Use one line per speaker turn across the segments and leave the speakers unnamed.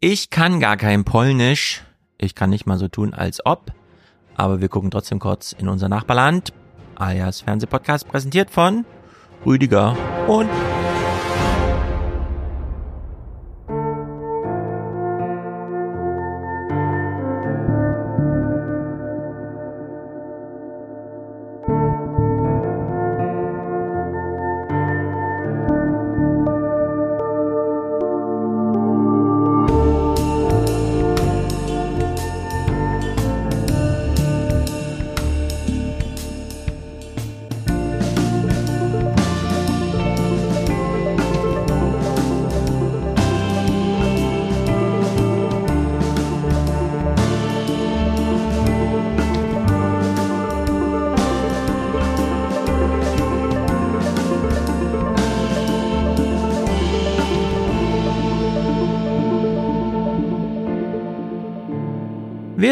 Ich kann gar kein Polnisch. Ich kann nicht mal so tun, als ob. Aber wir gucken trotzdem kurz in unser Nachbarland. Alias Fernsehpodcast präsentiert von Rüdiger und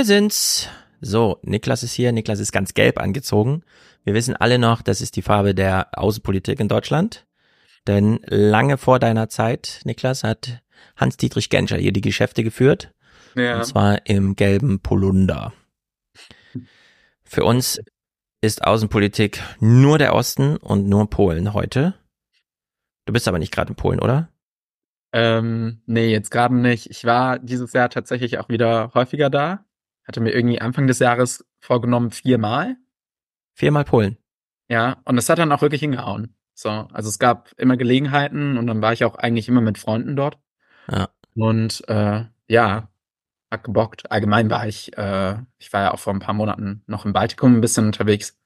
Wir sind's. So, Niklas ist hier. Niklas ist ganz gelb angezogen. Wir wissen alle noch, das ist die Farbe der Außenpolitik in Deutschland. Denn lange vor deiner Zeit, Niklas, hat Hans-Dietrich Genscher hier die Geschäfte geführt. Ja. Und zwar im gelben Polunder. Für uns ist Außenpolitik nur der Osten und nur Polen heute. Du bist aber nicht gerade in Polen, oder?
Ähm, nee, jetzt gerade nicht. Ich war dieses Jahr tatsächlich auch wieder häufiger da hatte mir irgendwie Anfang des Jahres vorgenommen, viermal.
Viermal Polen.
Ja, und es hat dann auch wirklich hingehauen. So, also es gab immer Gelegenheiten und dann war ich auch eigentlich immer mit Freunden dort. Ja. Und äh, ja, hat gebockt. Allgemein war ich, äh, ich war ja auch vor ein paar Monaten noch im Baltikum ein bisschen unterwegs.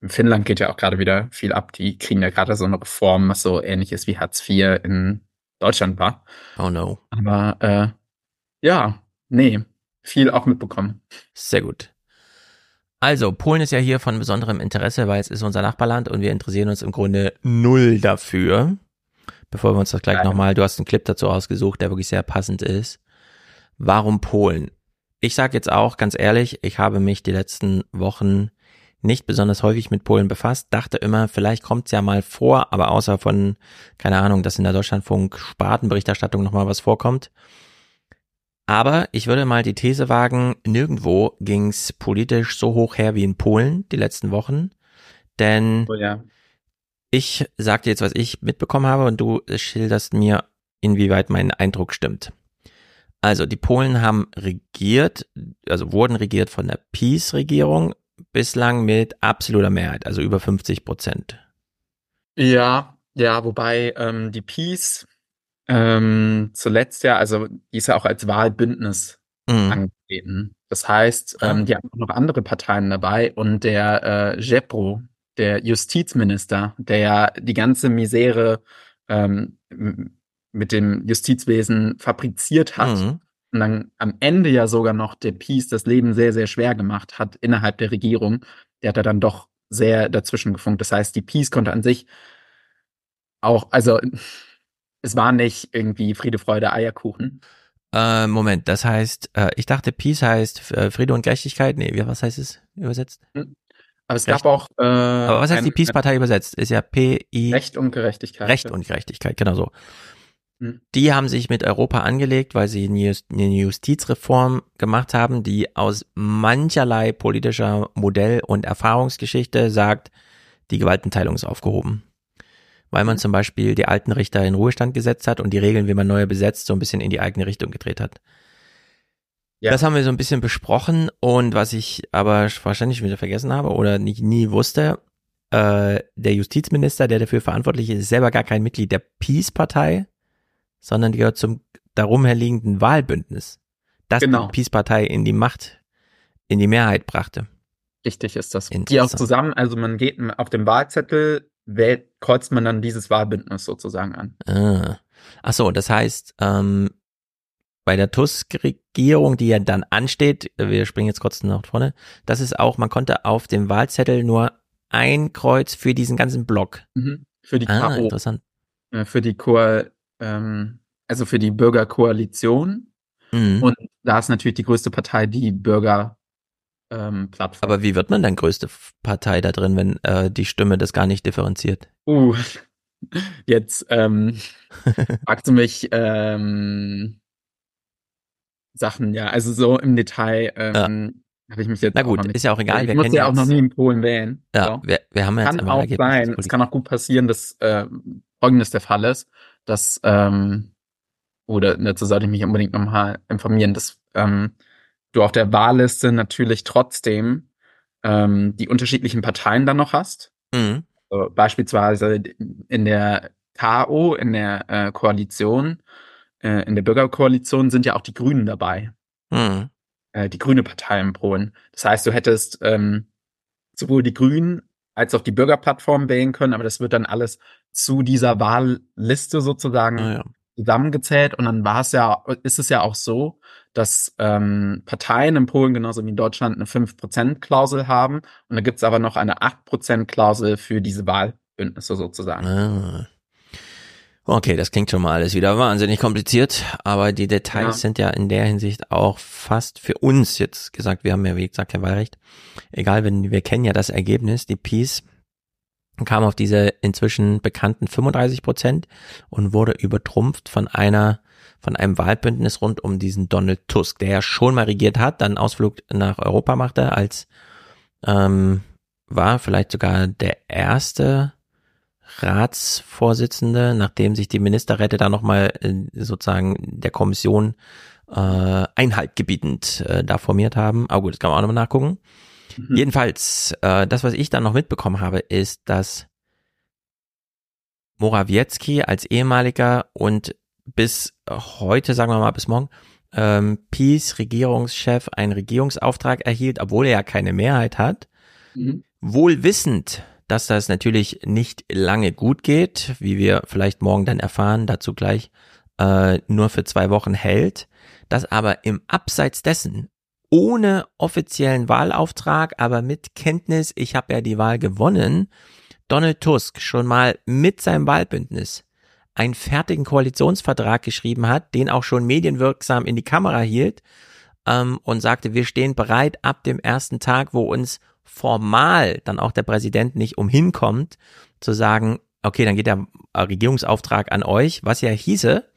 In Finnland geht ja auch gerade wieder viel ab. Die kriegen ja gerade so eine Reform, was so ähnlich ist wie Hartz IV in Deutschland war.
Oh no.
Aber äh, ja, nee, viel auch mitbekommen.
Sehr gut. Also, Polen ist ja hier von besonderem Interesse, weil es ist unser Nachbarland und wir interessieren uns im Grunde null dafür. Bevor wir uns das gleich nochmal, du hast einen Clip dazu ausgesucht, der wirklich sehr passend ist. Warum Polen? Ich sage jetzt auch ganz ehrlich, ich habe mich die letzten Wochen nicht besonders häufig mit Polen befasst, dachte immer, vielleicht kommt's ja mal vor, aber außer von, keine Ahnung, dass in der Deutschlandfunk Spartenberichterstattung nochmal was vorkommt, aber ich würde mal die These wagen, nirgendwo ging's politisch so hoch her wie in Polen die letzten Wochen. Denn oh ja. ich sagte jetzt, was ich mitbekommen habe und du schilderst mir, inwieweit mein Eindruck stimmt. Also die Polen haben regiert, also wurden regiert von der Peace-Regierung bislang mit absoluter Mehrheit, also über 50 Prozent.
Ja, ja, wobei ähm, die Peace ähm, zuletzt ja, also die ist ja auch als Wahlbündnis mhm. angetreten. Das heißt, ähm, die haben auch noch andere Parteien dabei und der äh, Jepro, der Justizminister, der ja die ganze Misere ähm, mit dem Justizwesen fabriziert hat mhm. und dann am Ende ja sogar noch der Peace das Leben sehr, sehr schwer gemacht hat innerhalb der Regierung, der hat da dann doch sehr dazwischen gefunkt. Das heißt, die Peace konnte an sich auch, also es war nicht irgendwie Friede, Freude, Eierkuchen.
Äh, Moment, das heißt, äh, ich dachte, Peace heißt äh, Friede und Gerechtigkeit. Nee, wie, was heißt es übersetzt? Hm.
Aber es Recht. gab auch. Äh,
Aber was heißt die Peace-Partei übersetzt? Ist ja P-I.
Recht und Gerechtigkeit.
Recht und Gerechtigkeit, genau so. Hm. Die haben sich mit Europa angelegt, weil sie eine Justizreform gemacht haben, die aus mancherlei politischer Modell- und Erfahrungsgeschichte sagt, die Gewaltenteilung ist aufgehoben weil man zum Beispiel die alten Richter in Ruhestand gesetzt hat und die Regeln, wie man neue besetzt, so ein bisschen in die eigene Richtung gedreht hat. Ja. Das haben wir so ein bisschen besprochen und was ich aber wahrscheinlich wieder vergessen habe oder nicht nie wusste, äh, der Justizminister, der dafür verantwortlich ist, ist selber gar kein Mitglied der Peace-Partei, sondern gehört zum darum herliegenden Wahlbündnis, das genau. die Peace-Partei in die Macht, in die Mehrheit brachte.
Richtig ist das. Die auch zusammen, also man geht auf dem Wahlzettel wählt, kreuzt man dann dieses Wahlbündnis sozusagen an.
Ah. Ach so, das heißt, ähm, bei der Tusk-Regierung, die ja dann ansteht, wir springen jetzt kurz nach vorne, das ist auch, man konnte auf dem Wahlzettel nur ein Kreuz für diesen ganzen Block.
Mhm. Für die ah, KO. interessant. Für die Ko ähm, also für die Bürgerkoalition. Mhm. Und da ist natürlich die größte Partei die Bürger
ähm, Plattform. Aber wie wird man dann größte Partei da drin, wenn äh, die Stimme das gar nicht differenziert?
Uh, jetzt ähm, fragst du mich, ähm, Sachen, ja. Also so im Detail ähm, ja. habe ich mich jetzt.
Na gut, ist ja auch egal.
Ich muss ja auch noch nie in Polen wählen.
Ja, so. wir, wir haben
jetzt
kann
auch sein. Es kann auch gut passieren, dass äh, folgendes der Fall ist, dass ähm, oder dazu sollte ich mich unbedingt nochmal informieren, dass ähm, du auf der Wahlliste natürlich trotzdem ähm, die unterschiedlichen Parteien dann noch hast. Mhm. So, beispielsweise in der KO, in der äh, Koalition, äh, in der Bürgerkoalition sind ja auch die Grünen dabei. Mhm. Äh, die grüne Partei in Polen. Das heißt, du hättest ähm, sowohl die Grünen als auch die Bürgerplattform wählen können, aber das wird dann alles zu dieser Wahlliste sozusagen ah, ja. Zusammengezählt. Und dann war es ja, ist es ja auch so, dass ähm, Parteien in Polen genauso wie in Deutschland eine 5%-Klausel haben. Und da gibt es aber noch eine 8%-Klausel für diese Wahlbündnisse sozusagen. Ah.
Okay, das klingt schon mal alles wieder wahnsinnig kompliziert, aber die Details ja. sind ja in der Hinsicht auch fast für uns jetzt gesagt, wir haben ja wie gesagt kein Wahlrecht. Egal, wenn wir kennen ja das Ergebnis, die Peace kam auf diese inzwischen bekannten 35 Prozent und wurde übertrumpft von einer von einem Wahlbündnis rund um diesen Donald Tusk, der ja schon mal regiert hat, dann Ausflug nach Europa machte, als ähm, war vielleicht sogar der erste Ratsvorsitzende, nachdem sich die Ministerräte da nochmal äh, sozusagen der Kommission äh, Einhalt gebietend äh, da formiert haben. Aber gut, das kann man auch nochmal nachgucken. Mhm. Jedenfalls, äh, das, was ich dann noch mitbekommen habe, ist, dass Morawiecki als ehemaliger und bis heute, sagen wir mal bis morgen, ähm, Peace Regierungschef einen Regierungsauftrag erhielt, obwohl er ja keine Mehrheit hat, mhm. wohl wissend, dass das natürlich nicht lange gut geht, wie wir vielleicht morgen dann erfahren, dazu gleich äh, nur für zwei Wochen hält, dass aber im Abseits dessen ohne offiziellen Wahlauftrag, aber mit Kenntnis, ich habe ja die Wahl gewonnen, Donald Tusk schon mal mit seinem Wahlbündnis einen fertigen Koalitionsvertrag geschrieben hat, den auch schon medienwirksam in die Kamera hielt ähm, und sagte, wir stehen bereit ab dem ersten Tag, wo uns formal dann auch der Präsident nicht umhinkommt, zu sagen, okay, dann geht der Regierungsauftrag an euch, was ja hieße,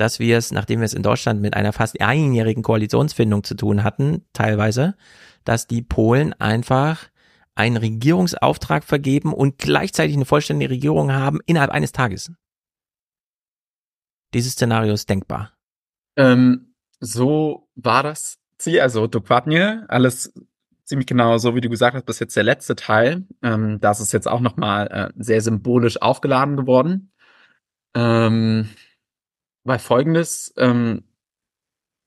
dass wir es, nachdem wir es in Deutschland mit einer fast einjährigen Koalitionsfindung zu tun hatten, teilweise, dass die Polen einfach einen Regierungsauftrag vergeben und gleichzeitig eine vollständige Regierung haben innerhalb eines Tages. Dieses Szenario ist denkbar.
Ähm, so war das Ziel, also dokładnie, alles ziemlich genau so, wie du gesagt hast, bis jetzt der letzte Teil. Ähm, das ist jetzt auch nochmal äh, sehr symbolisch aufgeladen geworden. Ähm, weil folgendes ähm,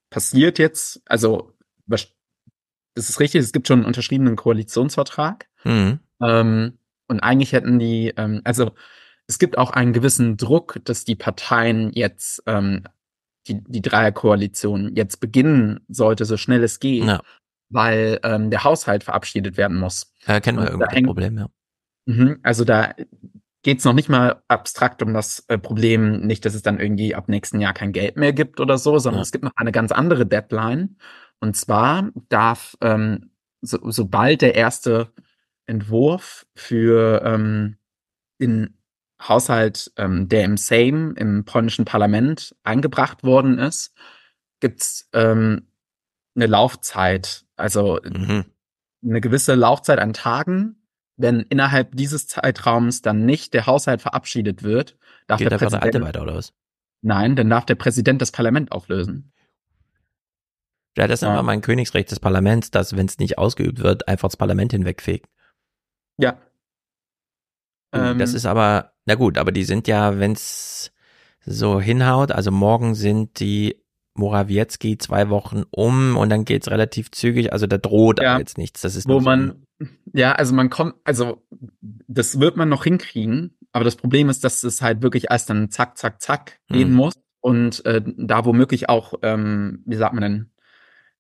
passiert jetzt, also es ist richtig, es gibt schon einen unterschriebenen Koalitionsvertrag. Mhm. Ähm, und eigentlich hätten die, ähm, also es gibt auch einen gewissen Druck, dass die Parteien jetzt ähm, die, die Dreierkoalition jetzt beginnen sollte, so schnell es geht. Ja weil ähm, der Haushalt verabschiedet werden muss.
Ja, kennen wir irgendein Problem, ja.
Also da geht's noch nicht mal abstrakt um das äh, Problem, nicht, dass es dann irgendwie ab nächsten Jahr kein Geld mehr gibt oder so, sondern ja. es gibt noch eine ganz andere Deadline. Und zwar darf, ähm, so, sobald der erste Entwurf für ähm, den Haushalt, ähm, der im Sejm, im polnischen Parlament eingebracht worden ist, gibt's ähm, eine Laufzeit, also mhm. eine gewisse Laufzeit an Tagen. Wenn innerhalb dieses Zeitraums dann nicht der Haushalt verabschiedet wird, darf Geht der Präsident
der weiter oder was?
Nein, dann darf der Präsident das Parlament auflösen.
Ja, das ist ja. immer mein Königsrecht des Parlaments, dass, wenn es nicht ausgeübt wird, einfach das Parlament hinwegfegt.
Ja.
Uh, das ähm, ist aber, na gut, aber die sind ja, wenn es so hinhaut, also morgen sind die Morawiecki zwei Wochen um und dann geht's relativ zügig. Also da droht ja, jetzt nichts. Das ist
wo man, ja, also man kommt, also das wird man noch hinkriegen. Aber das Problem ist, dass es halt wirklich erst dann zack, zack, zack gehen mhm. muss und äh, da womöglich auch, ähm, wie sagt man denn,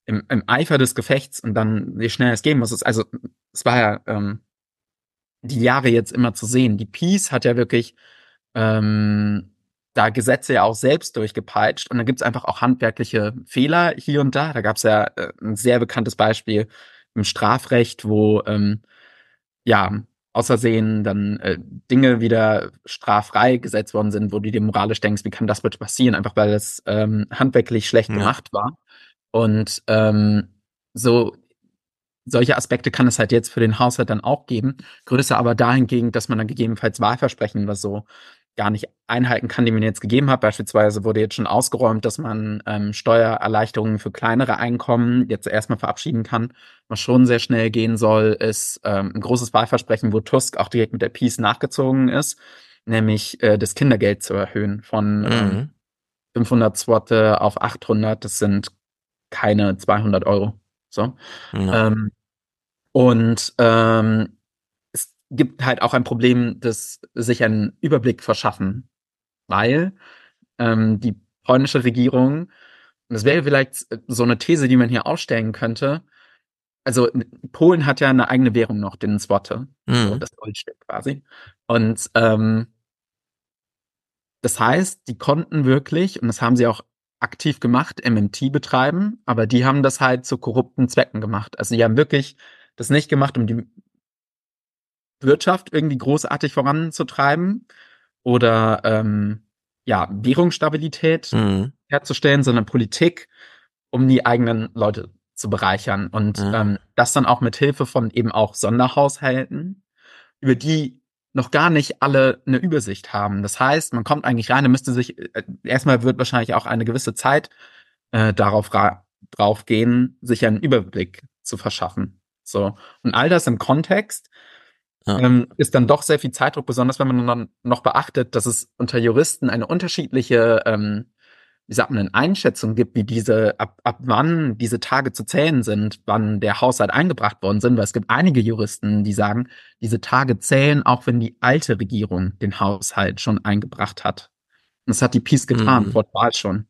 im, im Eifer des Gefechts und dann wie schnell es gehen muss. Es, also es war ja ähm, die Jahre jetzt immer zu sehen. Die Peace hat ja wirklich ähm, da Gesetze ja auch selbst durchgepeitscht und dann gibt's einfach auch handwerkliche Fehler hier und da. Da gab's ja äh, ein sehr bekanntes Beispiel im Strafrecht, wo ähm, ja außersehen dann äh, Dinge wieder straffrei gesetzt worden sind, wo du dir moralisch denkst, wie kann das bitte passieren, einfach weil es ähm, handwerklich schlecht ja. gemacht war. Und ähm, so solche Aspekte kann es halt jetzt für den Haushalt dann auch geben. Größer aber dahingegen, dass man dann gegebenenfalls Wahlversprechen was so gar nicht einhalten kann, die man jetzt gegeben hat. Beispielsweise wurde jetzt schon ausgeräumt, dass man ähm, Steuererleichterungen für kleinere Einkommen jetzt erstmal verabschieden kann. Was schon sehr schnell gehen soll, ist ähm, ein großes Wahlversprechen, wo Tusk auch direkt mit der Peace nachgezogen ist, nämlich äh, das Kindergeld zu erhöhen von mhm. ähm, 500 Zwotte auf 800. Das sind keine 200 Euro. So. Ja. Ähm, und ähm, gibt halt auch ein Problem, das sich einen Überblick verschaffen, weil ähm, die polnische Regierung, und das wäre vielleicht so eine These, die man hier aufstellen könnte, also Polen hat ja eine eigene Währung noch, den Złote, mhm. so das Goldstück quasi. Und ähm, das heißt, die konnten wirklich, und das haben sie auch aktiv gemacht, MMT betreiben, aber die haben das halt zu korrupten Zwecken gemacht. Also die haben wirklich das nicht gemacht, um die Wirtschaft irgendwie großartig voranzutreiben oder ähm, ja, Währungsstabilität mhm. herzustellen, sondern Politik, um die eigenen Leute zu bereichern. Und mhm. ähm, das dann auch mit Hilfe von eben auch Sonderhaushalten, über die noch gar nicht alle eine Übersicht haben. Das heißt, man kommt eigentlich rein, da müsste sich, äh, erstmal wird wahrscheinlich auch eine gewisse Zeit äh, darauf drauf gehen, sich einen Überblick zu verschaffen. So. Und all das im Kontext ja. ähm, ist dann doch sehr viel Zeitdruck, besonders wenn man dann noch beachtet, dass es unter Juristen eine unterschiedliche ähm, wie sagt man, eine Einschätzung gibt, wie diese, ab, ab wann diese Tage zu zählen sind, wann der Haushalt eingebracht worden sind, weil es gibt einige Juristen, die sagen, diese Tage zählen, auch wenn die alte Regierung den Haushalt schon eingebracht hat. Und das hat die Peace getan, mhm. vor Wahl schon.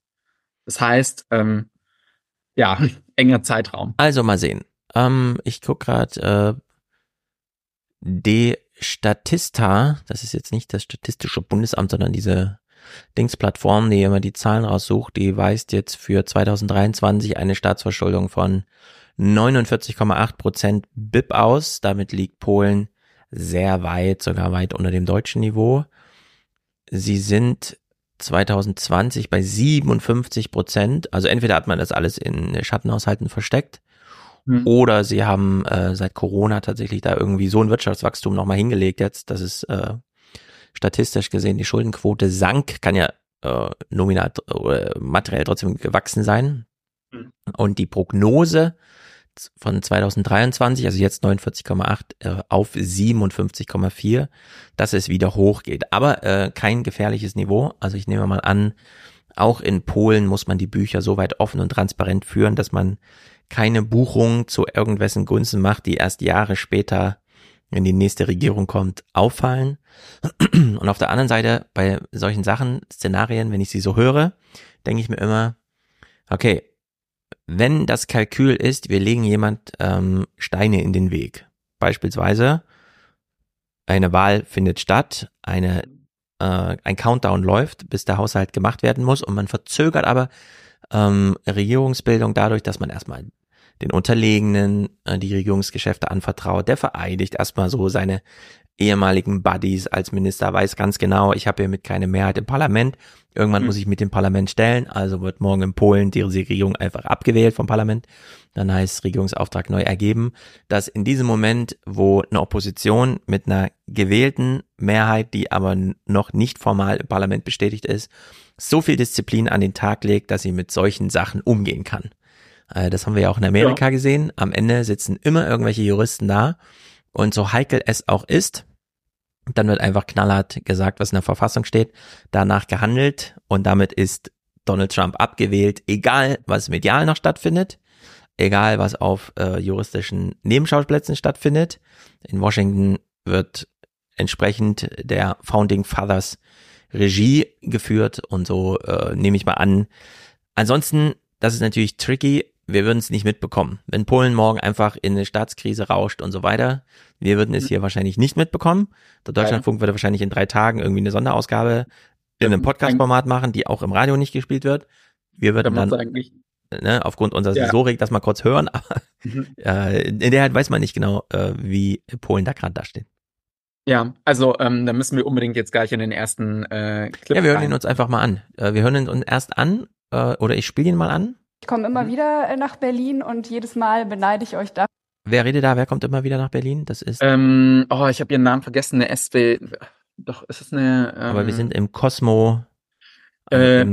Das heißt, ähm, ja, enger Zeitraum.
Also mal sehen. Ähm, ich guck gerade, äh, De Statista, das ist jetzt nicht das Statistische Bundesamt, sondern diese Dingsplattform, die immer die Zahlen raussucht, die weist jetzt für 2023 eine Staatsverschuldung von 49,8 Prozent BIP aus. Damit liegt Polen sehr weit, sogar weit unter dem deutschen Niveau. Sie sind 2020 bei 57 Prozent. Also entweder hat man das alles in Schattenhaushalten versteckt hm. oder sie haben äh, seit Corona tatsächlich da irgendwie so ein Wirtschaftswachstum nochmal hingelegt jetzt, dass es äh, statistisch gesehen die Schuldenquote sank, kann ja äh, nominal oder materiell trotzdem gewachsen sein. Mhm. Und die Prognose von 2023, also jetzt 49,8 äh, auf 57,4, dass es wieder hochgeht. Aber äh, kein gefährliches Niveau. Also ich nehme mal an, auch in Polen muss man die Bücher so weit offen und transparent führen, dass man keine Buchung zu irgendwessen Gunsten macht, die erst Jahre später wenn die nächste Regierung kommt, auffallen. Und auf der anderen Seite, bei solchen Sachen, Szenarien, wenn ich sie so höre, denke ich mir immer, okay, wenn das Kalkül ist, wir legen jemand ähm, Steine in den Weg. Beispielsweise, eine Wahl findet statt, eine, äh, ein Countdown läuft, bis der Haushalt gemacht werden muss und man verzögert aber ähm, Regierungsbildung dadurch, dass man erstmal den Unterlegenen äh, die Regierungsgeschäfte anvertraut. Der vereidigt erstmal so seine ehemaligen Buddies als Minister, weiß ganz genau, ich habe hier mit keine Mehrheit im Parlament. Irgendwann mhm. muss ich mit dem Parlament stellen, also wird morgen in Polen die Regierung einfach abgewählt vom Parlament. Dann heißt Regierungsauftrag neu ergeben, dass in diesem Moment, wo eine Opposition mit einer gewählten Mehrheit, die aber noch nicht formal im Parlament bestätigt ist, so viel Disziplin an den Tag legt, dass sie mit solchen Sachen umgehen kann. Äh, das haben wir ja auch in Amerika ja. gesehen. Am Ende sitzen immer irgendwelche Juristen da. Und so heikel es auch ist, dann wird einfach knallhart gesagt, was in der Verfassung steht, danach gehandelt und damit ist Donald Trump abgewählt, egal was medial noch stattfindet, egal was auf äh, juristischen Nebenschauplätzen stattfindet. In Washington wird entsprechend der Founding Fathers Regie geführt und so äh, nehme ich mal an. Ansonsten, das ist natürlich tricky, wir würden es nicht mitbekommen. Wenn Polen morgen einfach in eine Staatskrise rauscht und so weiter, wir würden es hier wahrscheinlich nicht mitbekommen. Der Deutschlandfunk würde wahrscheinlich in drei Tagen irgendwie eine Sonderausgabe in einem Podcast-Format machen, die auch im Radio nicht gespielt wird. Wir würden dann, ne, aufgrund unserer ja. Sensorik das mal kurz hören, aber mhm. äh, in der Zeit weiß man nicht genau, äh, wie Polen da gerade dasteht.
Ja, also ähm, da müssen wir unbedingt jetzt gleich in den ersten äh,
Clip Ja, wir hören rein. ihn uns einfach mal an. Äh, wir hören ihn uns erst an, äh, oder ich spiele ihn mal an
Ich komme immer mhm. wieder äh, nach Berlin und jedes Mal beneide ich euch da.
Wer redet da? Wer kommt immer wieder nach Berlin? Das ist.
Ähm, oh, ich habe ihren Namen vergessen. Eine SW. Doch, ist es eine.
Ähm, Aber wir sind im Cosmo.
Äh,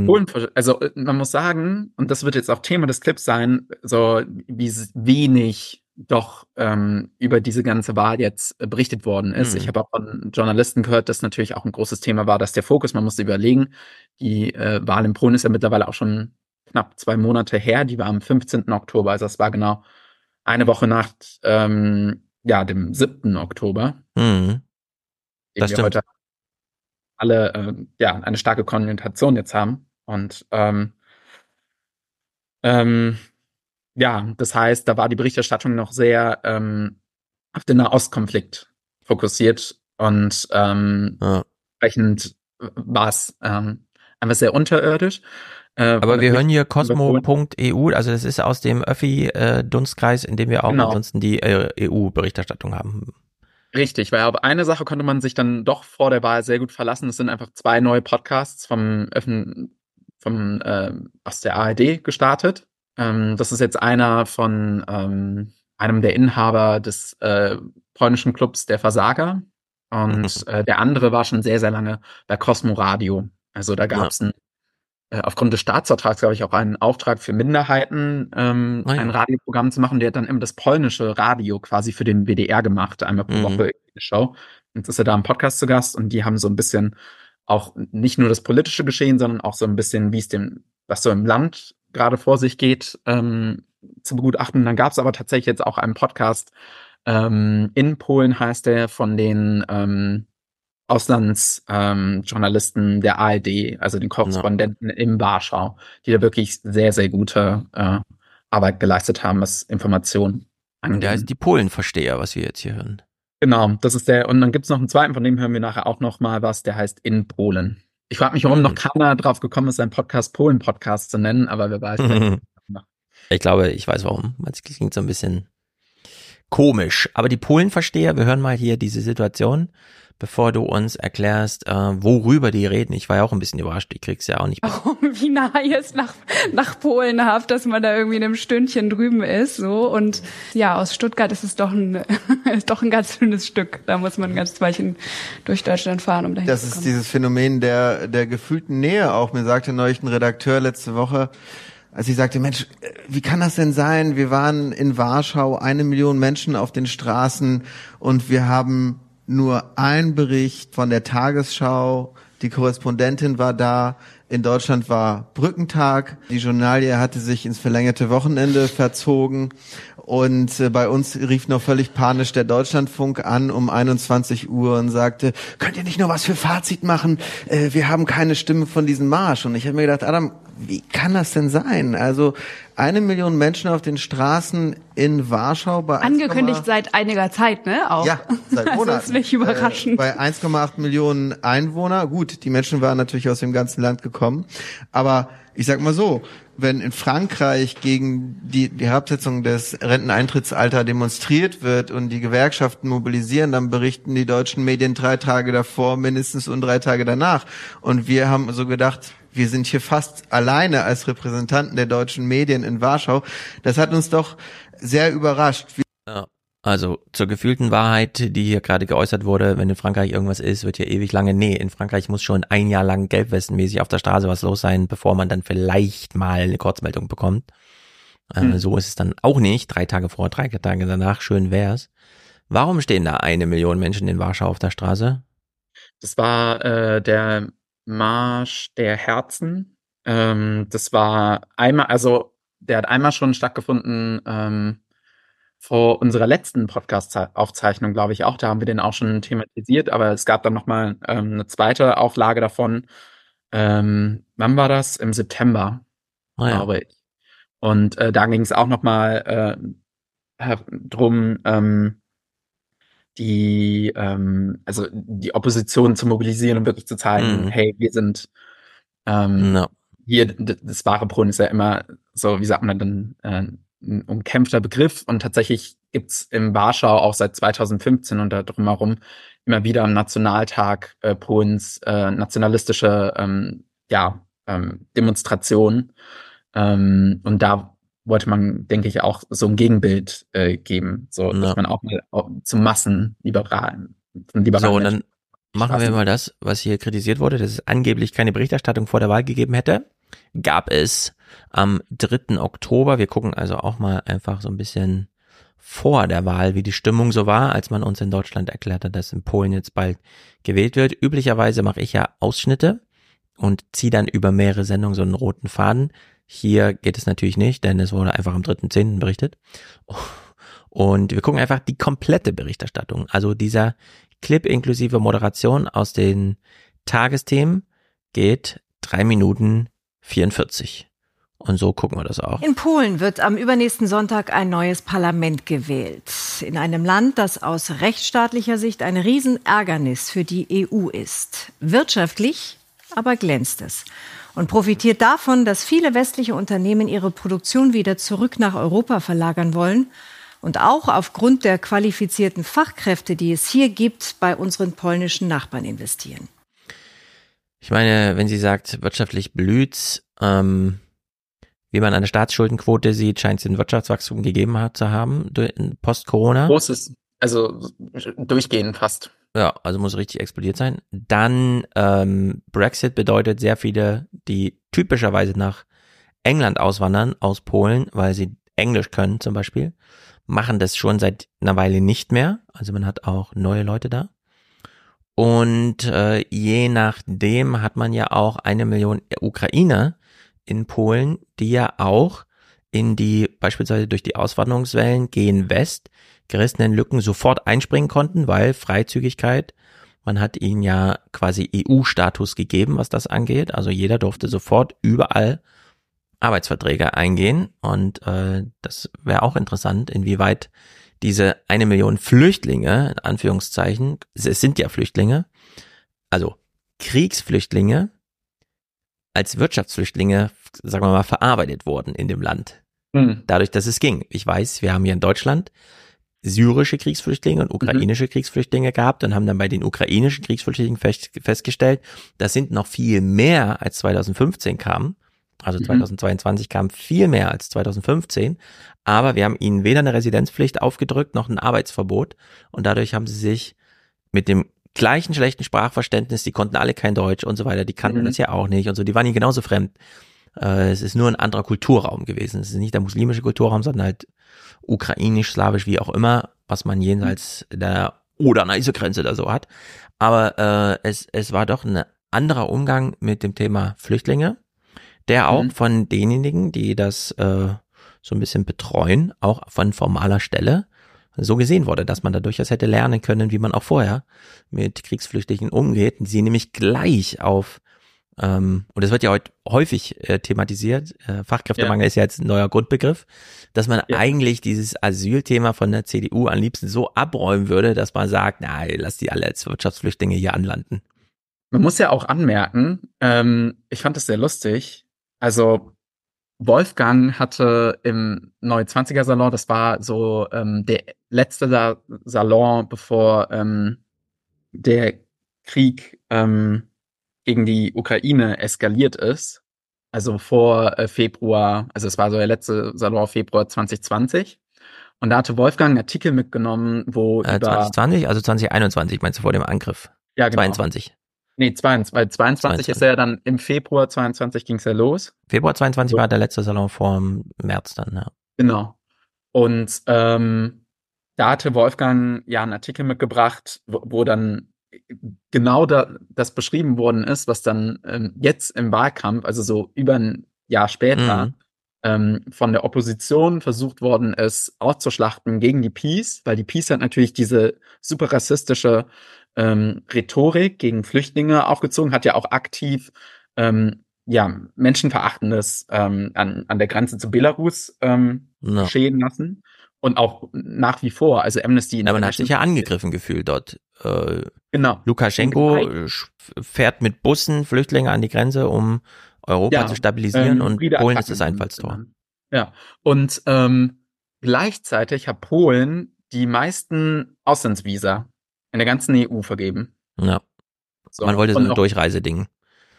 also äh, man muss sagen, und das wird jetzt auch Thema des Clips sein, so wie wenig doch ähm, über diese ganze Wahl jetzt äh, berichtet worden ist. Mhm. Ich habe auch von Journalisten gehört, dass natürlich auch ein großes Thema war, dass der Fokus, man musste überlegen, die äh, Wahl in Polen ist ja mittlerweile auch schon knapp zwei Monate her, die war am 15. Oktober, also das war genau eine Woche nach ähm, ja, dem 7. Oktober.
Mhm.
Das wir heute alle äh, ja, eine starke Konnotation jetzt haben. Und ähm, ähm, ja, das heißt, da war die Berichterstattung noch sehr ähm, auf den Nahostkonflikt fokussiert und ähm, ja. entsprechend war es ähm, einfach sehr unterirdisch.
Äh, Aber wir hören hier cosmo.eu, also das ist aus dem Öffi-Dunstkreis, in dem wir auch genau. ansonsten die äh, EU-Berichterstattung haben.
Richtig, weil auf eine Sache konnte man sich dann doch vor der Wahl sehr gut verlassen. Das sind einfach zwei neue Podcasts vom, Öffn vom äh, aus der ARD gestartet. Ähm, das ist jetzt einer von ähm, einem der Inhaber des äh, polnischen Clubs Der Versager. Und mhm. äh, der andere war schon sehr, sehr lange bei Cosmo Radio. Also da gab es ja. äh, aufgrund des Staatsvertrags, glaube ich, auch einen Auftrag für Minderheiten, ähm, oh ja. ein Radioprogramm zu machen. Der hat dann immer das polnische Radio quasi für den WDR gemacht, einmal pro mhm. Woche eine Show. Jetzt ist er da im Podcast zu Gast und die haben so ein bisschen auch nicht nur das politische Geschehen, sondern auch so ein bisschen, wie es dem, was so im Land gerade vor sich geht, ähm, zu begutachten. Dann gab es aber tatsächlich jetzt auch einen Podcast ähm, in Polen, heißt der, von den ähm, Auslandsjournalisten ähm, der ARD, also den Korrespondenten ja. in Warschau, die da wirklich sehr, sehr gute äh, Arbeit geleistet haben, was Informationen
angeht. Der ist die Polenversteher, was wir jetzt hier hören.
Genau, das ist der. Und dann gibt's noch einen zweiten, von dem hören wir nachher auch noch mal was, der heißt In Polen. Ich frage mich, warum mhm. noch keiner drauf gekommen ist, seinen Podcast Polen-Podcast zu nennen, aber wer weiß. Mhm.
Ich glaube, ich weiß warum. Es klingt so ein bisschen komisch. Aber die Polenversteher, wir hören mal hier diese Situation bevor du uns erklärst, äh, worüber die reden. Ich war ja auch ein bisschen überrascht, ich krieg's ja auch nicht.
Oh, wie nah es nach, nach Polen habt, dass man da irgendwie in einem Stündchen drüben ist, so. Und ja, aus Stuttgart ist es doch ein, ist doch ein ganz schönes Stück. Da muss man ganz Weichen durch Deutschland fahren, um dahin
das zu kommen. Das ist dieses Phänomen der, der gefühlten Nähe auch. Mir sagte neulich ein Redakteur letzte Woche, als ich sagte, Mensch, wie kann das denn sein? Wir waren in Warschau, eine Million Menschen auf den Straßen und wir haben nur ein Bericht von der Tagesschau. Die Korrespondentin war da. In Deutschland war Brückentag. Die Journalie hatte sich ins verlängerte Wochenende verzogen. Und äh, bei uns rief noch völlig panisch der Deutschlandfunk an um 21 Uhr und sagte, könnt ihr nicht nur was für Fazit machen? Äh, wir haben keine Stimme von diesem Marsch. Und ich habe mir gedacht, Adam, wie kann das denn sein? Also eine Million Menschen auf den Straßen in Warschau bei
angekündigt seit einiger Zeit, ne?
Auch. Ja, seit Monaten.
das ist nicht überraschend.
Äh, bei 1,8 Millionen Einwohner. Gut, die Menschen waren natürlich aus dem ganzen Land gekommen, aber ich sag mal so, wenn in Frankreich gegen die, die Herabsetzung des Renteneintrittsalter demonstriert wird und die Gewerkschaften mobilisieren, dann berichten die deutschen Medien drei Tage davor mindestens und drei Tage danach. Und wir haben so gedacht, wir sind hier fast alleine als Repräsentanten der deutschen Medien in Warschau. Das hat uns doch sehr überrascht.
Ja. Also zur gefühlten Wahrheit, die hier gerade geäußert wurde, wenn in Frankreich irgendwas ist, wird hier ewig lange, nee, in Frankreich muss schon ein Jahr lang gelbwestenmäßig auf der Straße was los sein, bevor man dann vielleicht mal eine Kurzmeldung bekommt. Hm. so ist es dann auch nicht, drei Tage vor, drei Tage danach, schön wär's. Warum stehen da eine Million Menschen in Warschau auf der Straße?
Das war äh, der Marsch der Herzen. Ähm, das war einmal, also der hat einmal schon stattgefunden ähm, vor unserer letzten Podcast-Aufzeichnung, glaube ich auch. Da haben wir den auch schon thematisiert, aber es gab dann nochmal ähm, eine zweite Auflage davon. Ähm, wann war das? Im September, oh ja. glaube ich. Und äh, da ging es auch nochmal äh, drum, ähm, die, ähm, also die Opposition zu mobilisieren und wirklich zu zeigen, mm. hey, wir sind ähm, no. hier, das wahre Brunnen ist ja immer so, wie sagt man dann, äh, ein umkämpfter Begriff und tatsächlich gibt's im Warschau auch seit 2015 und da drumherum immer wieder am Nationaltag äh, Polens äh, nationalistische ähm, ja, ähm, Demonstrationen. Ähm, und da wollte man, denke ich, auch so ein Gegenbild äh, geben, so dass man auch mal auch zum Massenliberalen,
liberalen so, und dann machen wir mal das, was hier kritisiert wurde, dass es angeblich keine Berichterstattung vor der Wahl gegeben hätte. Gab es am 3. Oktober. Wir gucken also auch mal einfach so ein bisschen vor der Wahl, wie die Stimmung so war, als man uns in Deutschland erklärt hat, dass in Polen jetzt bald gewählt wird. Üblicherweise mache ich ja Ausschnitte und ziehe dann über mehrere Sendungen so einen roten Faden. Hier geht es natürlich nicht, denn es wurde einfach am 3.10. berichtet. Und wir gucken einfach die komplette Berichterstattung. Also dieser Clip inklusive Moderation aus den Tagesthemen geht drei Minuten 44. Und so gucken wir das auch.
In Polen wird am übernächsten Sonntag ein neues Parlament gewählt. In einem Land, das aus rechtsstaatlicher Sicht ein Riesenärgernis für die EU ist. Wirtschaftlich aber glänzt es und profitiert davon, dass viele westliche Unternehmen ihre Produktion wieder zurück nach Europa verlagern wollen und auch aufgrund der qualifizierten Fachkräfte, die es hier gibt, bei unseren polnischen Nachbarn investieren.
Ich meine, wenn sie sagt, wirtschaftlich blüht, ähm, wie man an der Staatsschuldenquote sieht, scheint es ein Wirtschaftswachstum gegeben hat, zu haben, post-Corona.
Großes, also durchgehend fast.
Ja, also muss richtig explodiert sein. Dann ähm, Brexit bedeutet sehr viele, die typischerweise nach England auswandern, aus Polen, weil sie Englisch können zum Beispiel, machen das schon seit einer Weile nicht mehr. Also man hat auch neue Leute da. Und äh, je nachdem hat man ja auch eine Million Ukrainer in Polen, die ja auch in die, beispielsweise durch die Auswanderungswellen gehen West, gerissenen Lücken sofort einspringen konnten, weil Freizügigkeit, man hat ihnen ja quasi EU-Status gegeben, was das angeht. Also jeder durfte sofort überall Arbeitsverträge eingehen. Und äh, das wäre auch interessant, inwieweit diese eine Million Flüchtlinge, in Anführungszeichen, es sind ja Flüchtlinge, also Kriegsflüchtlinge, als Wirtschaftsflüchtlinge, sagen wir mal, verarbeitet wurden in dem Land. Mhm. Dadurch, dass es ging. Ich weiß, wir haben hier in Deutschland syrische Kriegsflüchtlinge und ukrainische mhm. Kriegsflüchtlinge gehabt und haben dann bei den ukrainischen Kriegsflüchtlingen fest, festgestellt, das sind noch viel mehr als 2015 kamen. Also 2022 mhm. kam viel mehr als 2015, aber wir haben ihnen weder eine Residenzpflicht aufgedrückt noch ein Arbeitsverbot und dadurch haben sie sich mit dem gleichen schlechten Sprachverständnis, die konnten alle kein Deutsch und so weiter, die kannten mhm. das ja auch nicht und so, die waren ihnen genauso fremd. Äh, es ist nur ein anderer Kulturraum gewesen. Es ist nicht der muslimische Kulturraum, sondern halt ukrainisch, slawisch, wie auch immer, was man jenseits der Oder-Neiße-Grenze da so hat. Aber äh, es, es war doch ein anderer Umgang mit dem Thema Flüchtlinge der auch mhm. von denjenigen, die das äh, so ein bisschen betreuen, auch von formaler Stelle so gesehen wurde, dass man da durchaus hätte lernen können, wie man auch vorher mit Kriegsflüchtlingen umgeht. Sie nämlich gleich auf, ähm, und das wird ja heute häufig äh, thematisiert, äh, Fachkräftemangel ja. ist ja jetzt ein neuer Grundbegriff, dass man ja. eigentlich dieses Asylthema von der CDU am liebsten so abräumen würde, dass man sagt, na, lass die alle als Wirtschaftsflüchtlinge hier anlanden.
Man muss ja auch anmerken, ähm, ich fand das sehr lustig, also Wolfgang hatte im Neue 20er Salon, das war so ähm, der letzte Sa Salon, bevor ähm, der Krieg ähm, gegen die Ukraine eskaliert ist. Also vor äh, Februar, also es war so der letzte Salon Februar 2020. Und da hatte Wolfgang einen Artikel mitgenommen, wo
äh, 2020, also 2021 meinst du vor dem Angriff?
Ja, genau.
22.
Nee, 22, weil 22, 22. ist ja dann im Februar 22 ging es ja los.
Februar 22 so. war der letzte Salon vor März dann, ja.
Genau. Und ähm, da hatte Wolfgang ja einen Artikel mitgebracht, wo, wo dann genau da, das beschrieben worden ist, was dann ähm, jetzt im Wahlkampf, also so über ein Jahr später, mhm. ähm, von der Opposition versucht worden ist, auszuschlachten gegen die Peace, weil die Peace hat natürlich diese super rassistische ähm, Rhetorik gegen Flüchtlinge aufgezogen, hat ja auch aktiv ähm, ja, Menschenverachtendes ähm, an, an der Grenze zu Belarus ähm, no. geschehen lassen. Und auch nach wie vor, also Amnesty.
Aber man hat sich ja angegriffen gefühlt dort.
Äh, genau.
Lukaschenko fährt mit Bussen Flüchtlinge an die Grenze, um Europa ja, zu stabilisieren ähm, und Polen ist das Einfallstor.
Ja, und ähm, gleichzeitig hat Polen die meisten Auslandsvisa in der ganzen EU vergeben.
Ja. So, Man wollte so ein Durchreiseding.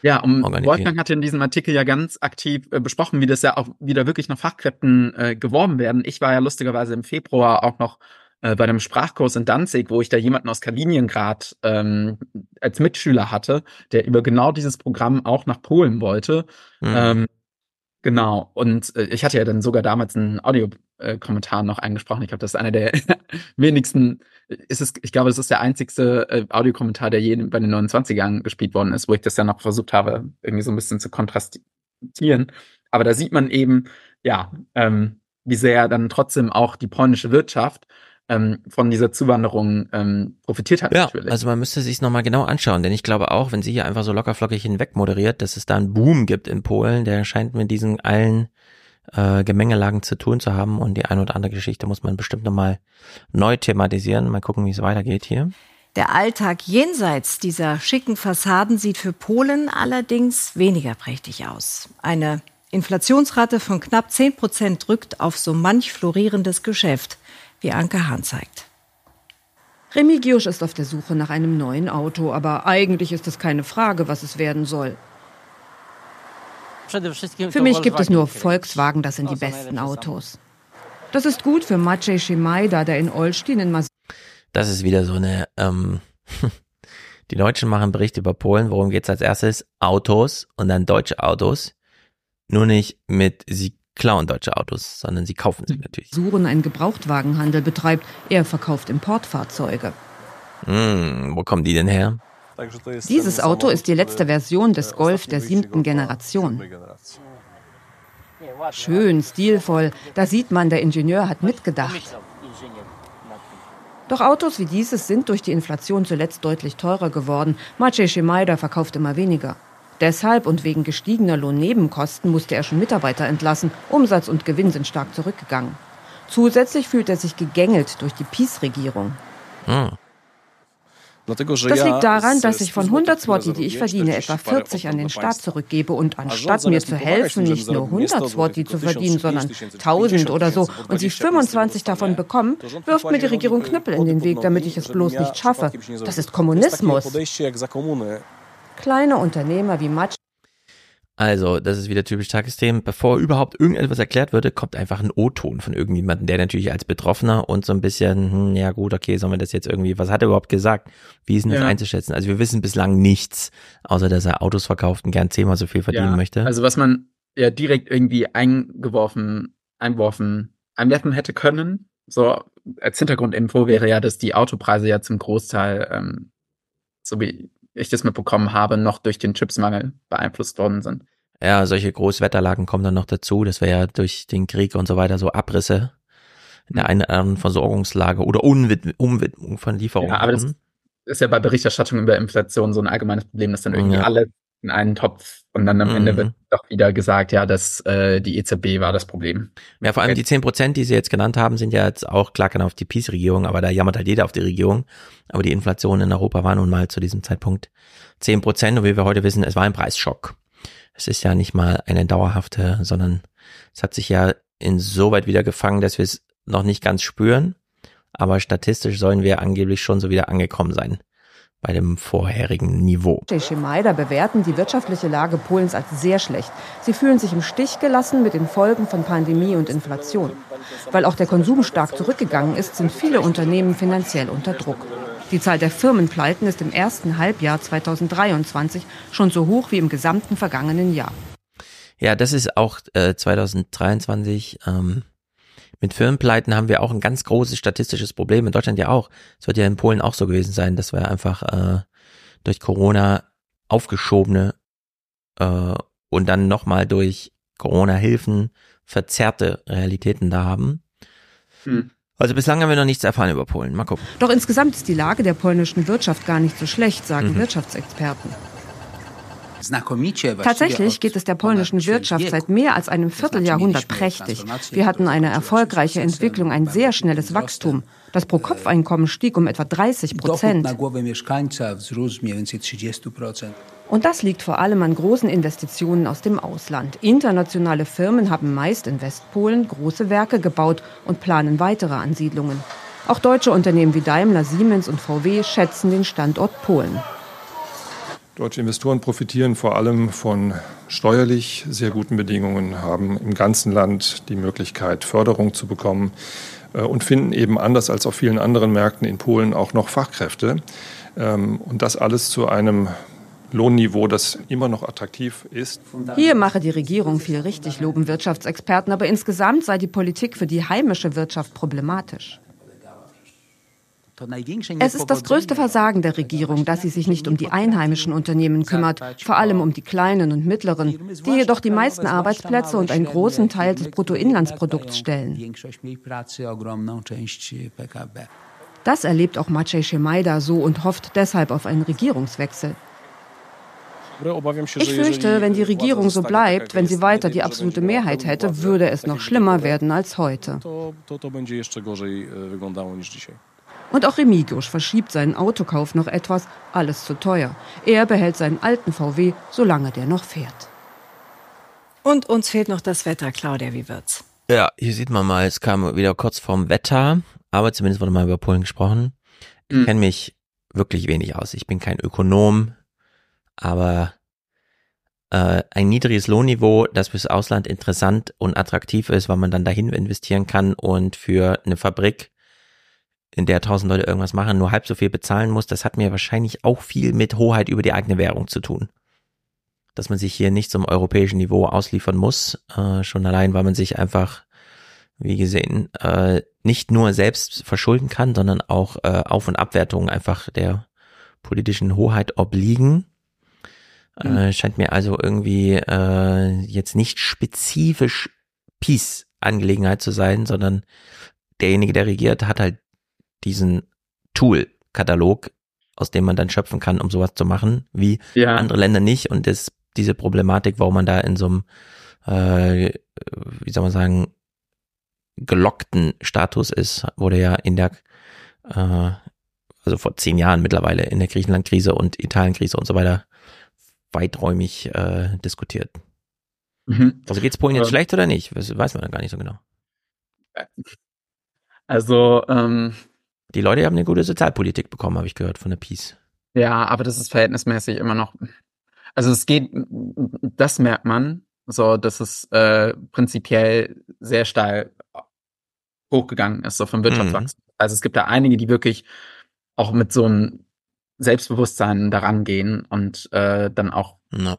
Ja, und Wolfgang hatte in diesem Artikel ja ganz aktiv äh, besprochen, wie das ja auch wieder wirklich nach Fachkräften äh, geworben werden. Ich war ja lustigerweise im Februar auch noch äh, bei einem Sprachkurs in Danzig, wo ich da jemanden aus Kaliningrad ähm, als Mitschüler hatte, der über genau dieses Programm auch nach Polen wollte. Mhm. Ähm, genau. Und äh, ich hatte ja dann sogar damals einen Audiokommentar noch eingesprochen. Ich glaube, das ist einer der wenigsten, ist es, ich glaube, es ist der einzigste äh, Audiokommentar, der je bei den 29ern gespielt worden ist, wo ich das ja noch versucht habe, irgendwie so ein bisschen zu kontrastieren. Aber da sieht man eben, ja, ähm, wie sehr dann trotzdem auch die polnische Wirtschaft ähm, von dieser Zuwanderung ähm, profitiert hat.
Ja, natürlich. also man müsste sich nochmal genau anschauen, denn ich glaube auch, wenn sie hier einfach so lockerflockig hinweg moderiert, dass es da einen Boom gibt in Polen, der scheint mit diesen allen äh, Gemengelagen zu tun zu haben und die eine oder andere Geschichte muss man bestimmt nochmal neu thematisieren. Mal gucken, wie es weitergeht hier.
Der Alltag jenseits dieser schicken Fassaden sieht für Polen allerdings weniger prächtig aus. Eine Inflationsrate von knapp 10 Prozent drückt auf so manch florierendes Geschäft wie Anke Hahn zeigt.
Remigiusz ist auf der Suche nach einem neuen Auto, aber eigentlich ist es keine Frage, was es werden soll. Für mich gibt es nur Volkswagen, das sind die besten Autos. Das ist gut für Maciej Schimaida, der in Olsztyn in Mas
Das ist wieder so eine, ähm, die Deutschen machen Berichte über Polen. Worum geht es als erstes? Autos und dann deutsche Autos. Nur nicht mit, sie klauen deutsche Autos, sondern sie kaufen sie natürlich.
Suren einen Gebrauchtwagenhandel betreibt, er verkauft Importfahrzeuge.
Hm, wo kommen die denn her?
Dieses Auto ist die letzte Version des Golf der siebten Generation. Schön, stilvoll. Da sieht man, der Ingenieur hat mitgedacht. Doch Autos wie dieses sind durch die Inflation zuletzt deutlich teurer geworden. Maciej Schimaida verkauft immer weniger. Deshalb und wegen gestiegener Lohnnebenkosten musste er schon Mitarbeiter entlassen. Umsatz und Gewinn sind stark zurückgegangen. Zusätzlich fühlt er sich gegängelt durch die PiS-Regierung. Hm. Das liegt daran, dass ich von 100 Zloty, die ich verdiene, etwa 40 an den Staat zurückgebe und anstatt mir zu helfen, nicht nur 100 Zloty zu verdienen, sondern 1000 oder so und sie 25 davon bekommen, wirft mir die Regierung Knüppel in den Weg, damit ich es bloß nicht schaffe. Das ist Kommunismus kleine Unternehmer wie Matsch.
Also, das ist wieder typisch Tagesthemen. Bevor überhaupt irgendetwas erklärt würde, kommt einfach ein O-Ton von irgendjemandem, der natürlich als Betroffener und so ein bisschen, hm, ja gut, okay, sollen wir das jetzt irgendwie, was hat er überhaupt gesagt? Wie ist denn das ja. einzuschätzen? Also wir wissen bislang nichts, außer dass er Autos verkauft und gern zehnmal so viel verdienen ja, möchte.
Also was man ja direkt irgendwie eingeworfen, einworfen, einwerfen hätte können, so als Hintergrundinfo wäre ja, dass die Autopreise ja zum Großteil, ähm, so wie ich das mitbekommen habe, noch durch den Chipsmangel beeinflusst worden sind.
Ja, solche Großwetterlagen kommen dann noch dazu. Das wäre ja durch den Krieg und so weiter so Abrisse in der einen oder anderen Versorgungslage oder Umwidmung von Lieferungen.
Ja, aber das ist ja bei Berichterstattung über Inflation so ein allgemeines Problem, dass dann irgendwie ja. alle in einen Topf und dann am mhm. Ende wird doch wieder gesagt, ja, dass äh, die EZB war das Problem.
Ja, vor allem die zehn Prozent, die Sie jetzt genannt haben, sind ja jetzt auch klar kann auf die Peace-Regierung, aber da jammert halt jeder auf die Regierung. Aber die Inflation in Europa war nun mal zu diesem Zeitpunkt zehn Prozent und wie wir heute wissen, es war ein Preisschock. Es ist ja nicht mal eine dauerhafte, sondern es hat sich ja insoweit wieder gefangen, dass wir es noch nicht ganz spüren. Aber statistisch sollen wir angeblich schon so wieder angekommen sein bei dem vorherigen Niveau.
Schemeider bewerten die wirtschaftliche Lage Polens als sehr schlecht. Sie fühlen sich im Stich gelassen mit den Folgen von Pandemie und Inflation. Weil auch der Konsum stark zurückgegangen ist, sind viele Unternehmen finanziell unter Druck. Die Zahl der Firmenpleiten ist im ersten Halbjahr 2023 schon so hoch wie im gesamten vergangenen Jahr.
Ja, das ist auch äh, 2023 ähm, mit Firmenpleiten haben wir auch ein ganz großes statistisches Problem, in Deutschland ja auch. Es wird ja in Polen auch so gewesen sein, dass wir einfach äh, durch Corona aufgeschobene äh, und dann nochmal durch Corona-Hilfen verzerrte Realitäten da haben. Hm. Also bislang haben wir noch nichts erfahren über Polen. Mal gucken.
Doch insgesamt ist die Lage der polnischen Wirtschaft gar nicht so schlecht, sagen mhm. Wirtschaftsexperten. Tatsächlich geht es der polnischen Wirtschaft seit mehr als einem Vierteljahrhundert prächtig. Wir hatten eine erfolgreiche Entwicklung, ein sehr schnelles Wachstum. Das Pro-Kopf-Einkommen stieg um etwa 30 Prozent. Und das liegt vor allem an großen Investitionen aus dem Ausland. Internationale Firmen haben meist in Westpolen große Werke gebaut und planen weitere Ansiedlungen. Auch deutsche Unternehmen wie Daimler, Siemens und VW schätzen den Standort Polen.
Deutsche Investoren profitieren vor allem von steuerlich sehr guten Bedingungen, haben im ganzen Land die Möglichkeit, Förderung zu bekommen äh, und finden eben anders als auf vielen anderen Märkten in Polen auch noch Fachkräfte. Ähm, und das alles zu einem Lohnniveau, das immer noch attraktiv ist.
Hier mache die Regierung viel richtig, loben Wirtschaftsexperten, aber insgesamt sei die Politik für die heimische Wirtschaft problematisch. Es ist das größte Versagen der Regierung, dass sie sich nicht um die einheimischen Unternehmen kümmert, vor allem um die kleinen und mittleren, die jedoch die meisten Arbeitsplätze und einen großen Teil des Bruttoinlandsprodukts stellen. Das erlebt auch Maciej Szymajda so und hofft deshalb auf einen Regierungswechsel. Ich fürchte, wenn die Regierung so bleibt, wenn sie weiter die absolute Mehrheit hätte, würde es noch schlimmer werden als heute. Und auch Remigiusz verschiebt seinen Autokauf noch etwas, alles zu teuer. Er behält seinen alten VW, solange der noch fährt.
Und uns fehlt noch das Wetter, Claudia, wie wird's?
Ja, hier sieht man mal, es kam wieder kurz vorm Wetter, aber zumindest wurde mal über Polen gesprochen. Ich mhm. kenne mich wirklich wenig aus. Ich bin kein Ökonom, aber äh, ein niedriges Lohnniveau, das fürs Ausland interessant und attraktiv ist, weil man dann dahin investieren kann und für eine Fabrik in der tausend Leute irgendwas machen, nur halb so viel bezahlen muss, das hat mir wahrscheinlich auch viel mit Hoheit über die eigene Währung zu tun. Dass man sich hier nicht zum europäischen Niveau ausliefern muss, äh, schon allein, weil man sich einfach, wie gesehen, äh, nicht nur selbst verschulden kann, sondern auch äh, Auf- und Abwertungen einfach der politischen Hoheit obliegen. Mhm. Äh, scheint mir also irgendwie äh, jetzt nicht spezifisch Peace-Angelegenheit zu sein, sondern derjenige, der regiert, hat halt diesen Tool-Katalog, aus dem man dann schöpfen kann, um sowas zu machen, wie ja. andere Länder nicht. Und das, diese Problematik, warum man da in so einem, äh, wie soll man sagen, gelockten Status ist, wurde ja in der, äh, also vor zehn Jahren mittlerweile in der Griechenland-Krise und Italien-Krise und so weiter weiträumig äh, diskutiert. Mhm. Also geht's Polen jetzt ähm, schlecht oder nicht? Das weiß man ja gar nicht so genau.
Also ähm,
die Leute haben eine gute Sozialpolitik bekommen, habe ich gehört von der Peace.
Ja, aber das ist verhältnismäßig immer noch. Also es geht, das merkt man, so dass es äh, prinzipiell sehr steil hochgegangen ist, so vom Wirtschaftswachstum. Mhm. Also es gibt da einige, die wirklich auch mit so einem Selbstbewusstsein daran gehen und äh, dann auch no.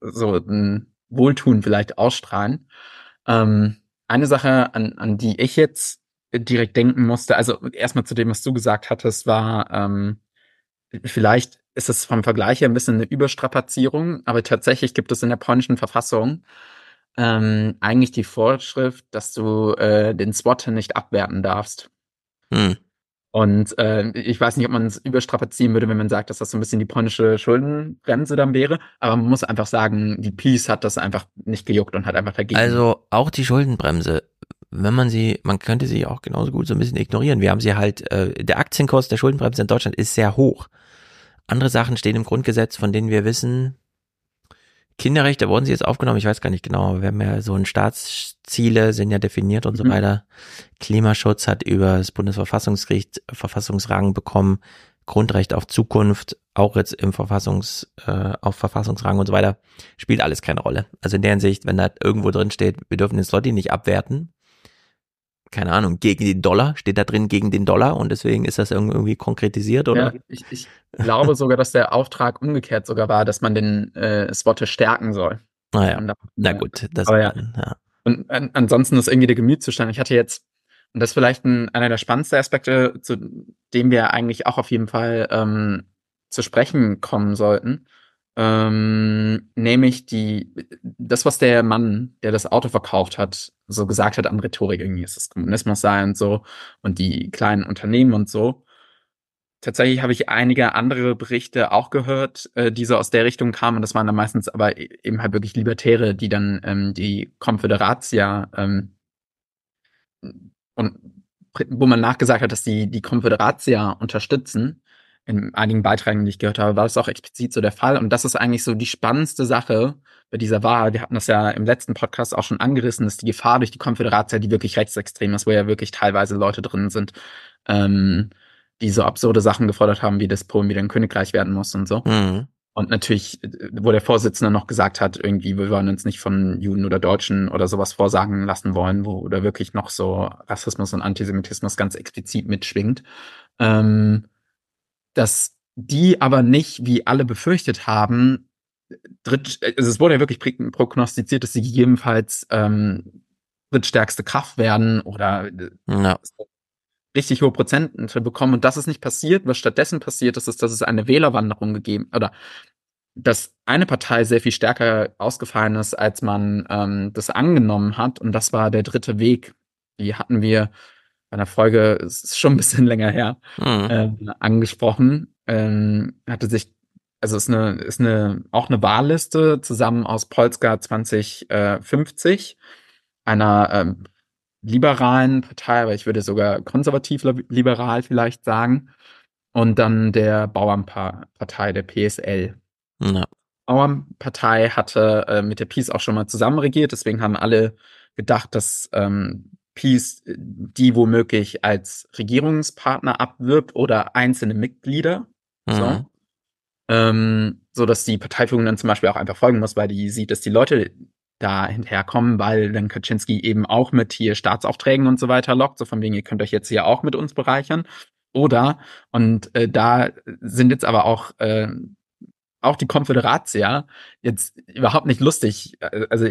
so ein Wohltun vielleicht ausstrahlen. Ähm, eine Sache, an, an die ich jetzt direkt denken musste, also erstmal zu dem, was du gesagt hattest, war, ähm, vielleicht ist es vom Vergleich her ein bisschen eine Überstrapazierung, aber tatsächlich gibt es in der polnischen Verfassung ähm, eigentlich die Vorschrift, dass du äh, den Swatter nicht abwerten darfst. Hm. Und äh, ich weiß nicht, ob man es überstrapazieren würde, wenn man sagt, dass das so ein bisschen die polnische Schuldenbremse dann wäre. Aber man muss einfach sagen, die Peace hat das einfach nicht gejuckt und hat einfach dagegen.
Also auch die Schuldenbremse, wenn man sie, man könnte sie auch genauso gut so ein bisschen ignorieren. Wir haben sie halt, äh, der Aktienkurs der Schuldenbremse in Deutschland ist sehr hoch. Andere Sachen stehen im Grundgesetz, von denen wir wissen, Kinderrechte wurden sie jetzt aufgenommen, ich weiß gar nicht genau, wir haben ja so ein Staatsziele sind ja definiert und mhm. so weiter. Klimaschutz hat über das Bundesverfassungsgericht Verfassungsrang bekommen, Grundrecht auf Zukunft, auch jetzt im Verfassungs, äh, auf Verfassungsrang und so weiter, spielt alles keine Rolle. Also in der Hinsicht, wenn da irgendwo drin steht, wir dürfen den Slotty nicht abwerten, keine Ahnung, gegen den Dollar, steht da drin gegen den Dollar und deswegen ist das irgendwie konkretisiert, oder?
Ja, ich, ich glaube sogar, dass der Auftrag umgekehrt sogar war, dass man den äh, Spotter stärken soll.
Naja, ah, na gut.
Das aber ja. ja. Und an, ansonsten ist irgendwie der Gemütszustand. Ich hatte jetzt, und das ist vielleicht ein, einer der spannendsten Aspekte, zu dem wir eigentlich auch auf jeden Fall ähm, zu sprechen kommen sollten, ähm, nämlich die, das, was der Mann, der das Auto verkauft hat, so gesagt hat an Rhetorik, irgendwie ist es Kommunismus sei und so und die kleinen Unternehmen und so. Tatsächlich habe ich einige andere Berichte auch gehört, äh, die so aus der Richtung kamen. Das waren dann meistens aber e-, eben halt wirklich Libertäre, die dann ähm, die Konföderatia ähm, und wo man nachgesagt hat, dass die die Konföderatia unterstützen in einigen Beiträgen, die ich gehört habe, war das auch explizit so der Fall. Und das ist eigentlich so die spannendste Sache bei dieser Wahl. Wir hatten das ja im letzten Podcast auch schon angerissen, dass die Gefahr durch die Konföderatia, die wirklich rechtsextrem ist, wo ja wirklich teilweise Leute drin sind, ähm, die so absurde Sachen gefordert haben, wie das Polen wieder ein Königreich werden muss und so. Mhm. Und natürlich, wo der Vorsitzende noch gesagt hat, irgendwie, wir wollen uns nicht von Juden oder Deutschen oder sowas vorsagen lassen wollen, wo da wirklich noch so Rassismus und Antisemitismus ganz explizit mitschwingt. Ähm, dass die aber nicht, wie alle befürchtet haben, dritt, also es wurde ja wirklich prognostiziert, dass sie gegebenenfalls ähm, drittstärkste Kraft werden oder ja. richtig hohe Prozente bekommen. Und das ist nicht passiert. Was stattdessen passiert ist, ist, dass es eine Wählerwanderung gegeben oder dass eine Partei sehr viel stärker ausgefallen ist, als man ähm, das angenommen hat. Und das war der dritte Weg. Die hatten wir bei einer Folge, es ist schon ein bisschen länger her, mhm. äh, angesprochen. Ähm, hatte sich, also ist eine, ist eine, auch eine Wahlliste zusammen aus Polska 2050, einer ähm, liberalen Partei, aber ich würde sogar konservativ-liberal vielleicht sagen. Und dann der Bauernpartei, der PSL. Ja. Bauernpartei hatte äh, mit der Peace auch schon mal zusammen regiert, deswegen haben alle gedacht, dass ähm, Peace die womöglich als Regierungspartner abwirbt oder einzelne Mitglieder. Mhm. So. Ähm, so dass die Parteiführung dann zum Beispiel auch einfach folgen muss, weil die sieht, dass die Leute da hinterherkommen, weil dann Kaczynski eben auch mit hier Staatsaufträgen und so weiter lockt, so von wegen, ihr könnt euch jetzt hier auch mit uns bereichern. Oder, und äh, da sind jetzt aber auch äh, auch die Konföderatia jetzt überhaupt nicht lustig. Also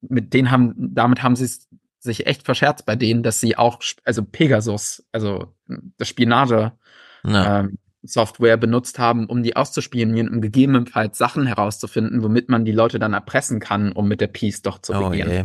mit denen haben, damit haben sie sich echt verscherzt bei denen, dass sie auch, also Pegasus, also das Spionage ähm, Software benutzt haben, um die auszuspionieren, um gegebenenfalls Sachen herauszufinden, womit man die Leute dann erpressen kann, um mit der Peace doch zu oh regieren.
Je.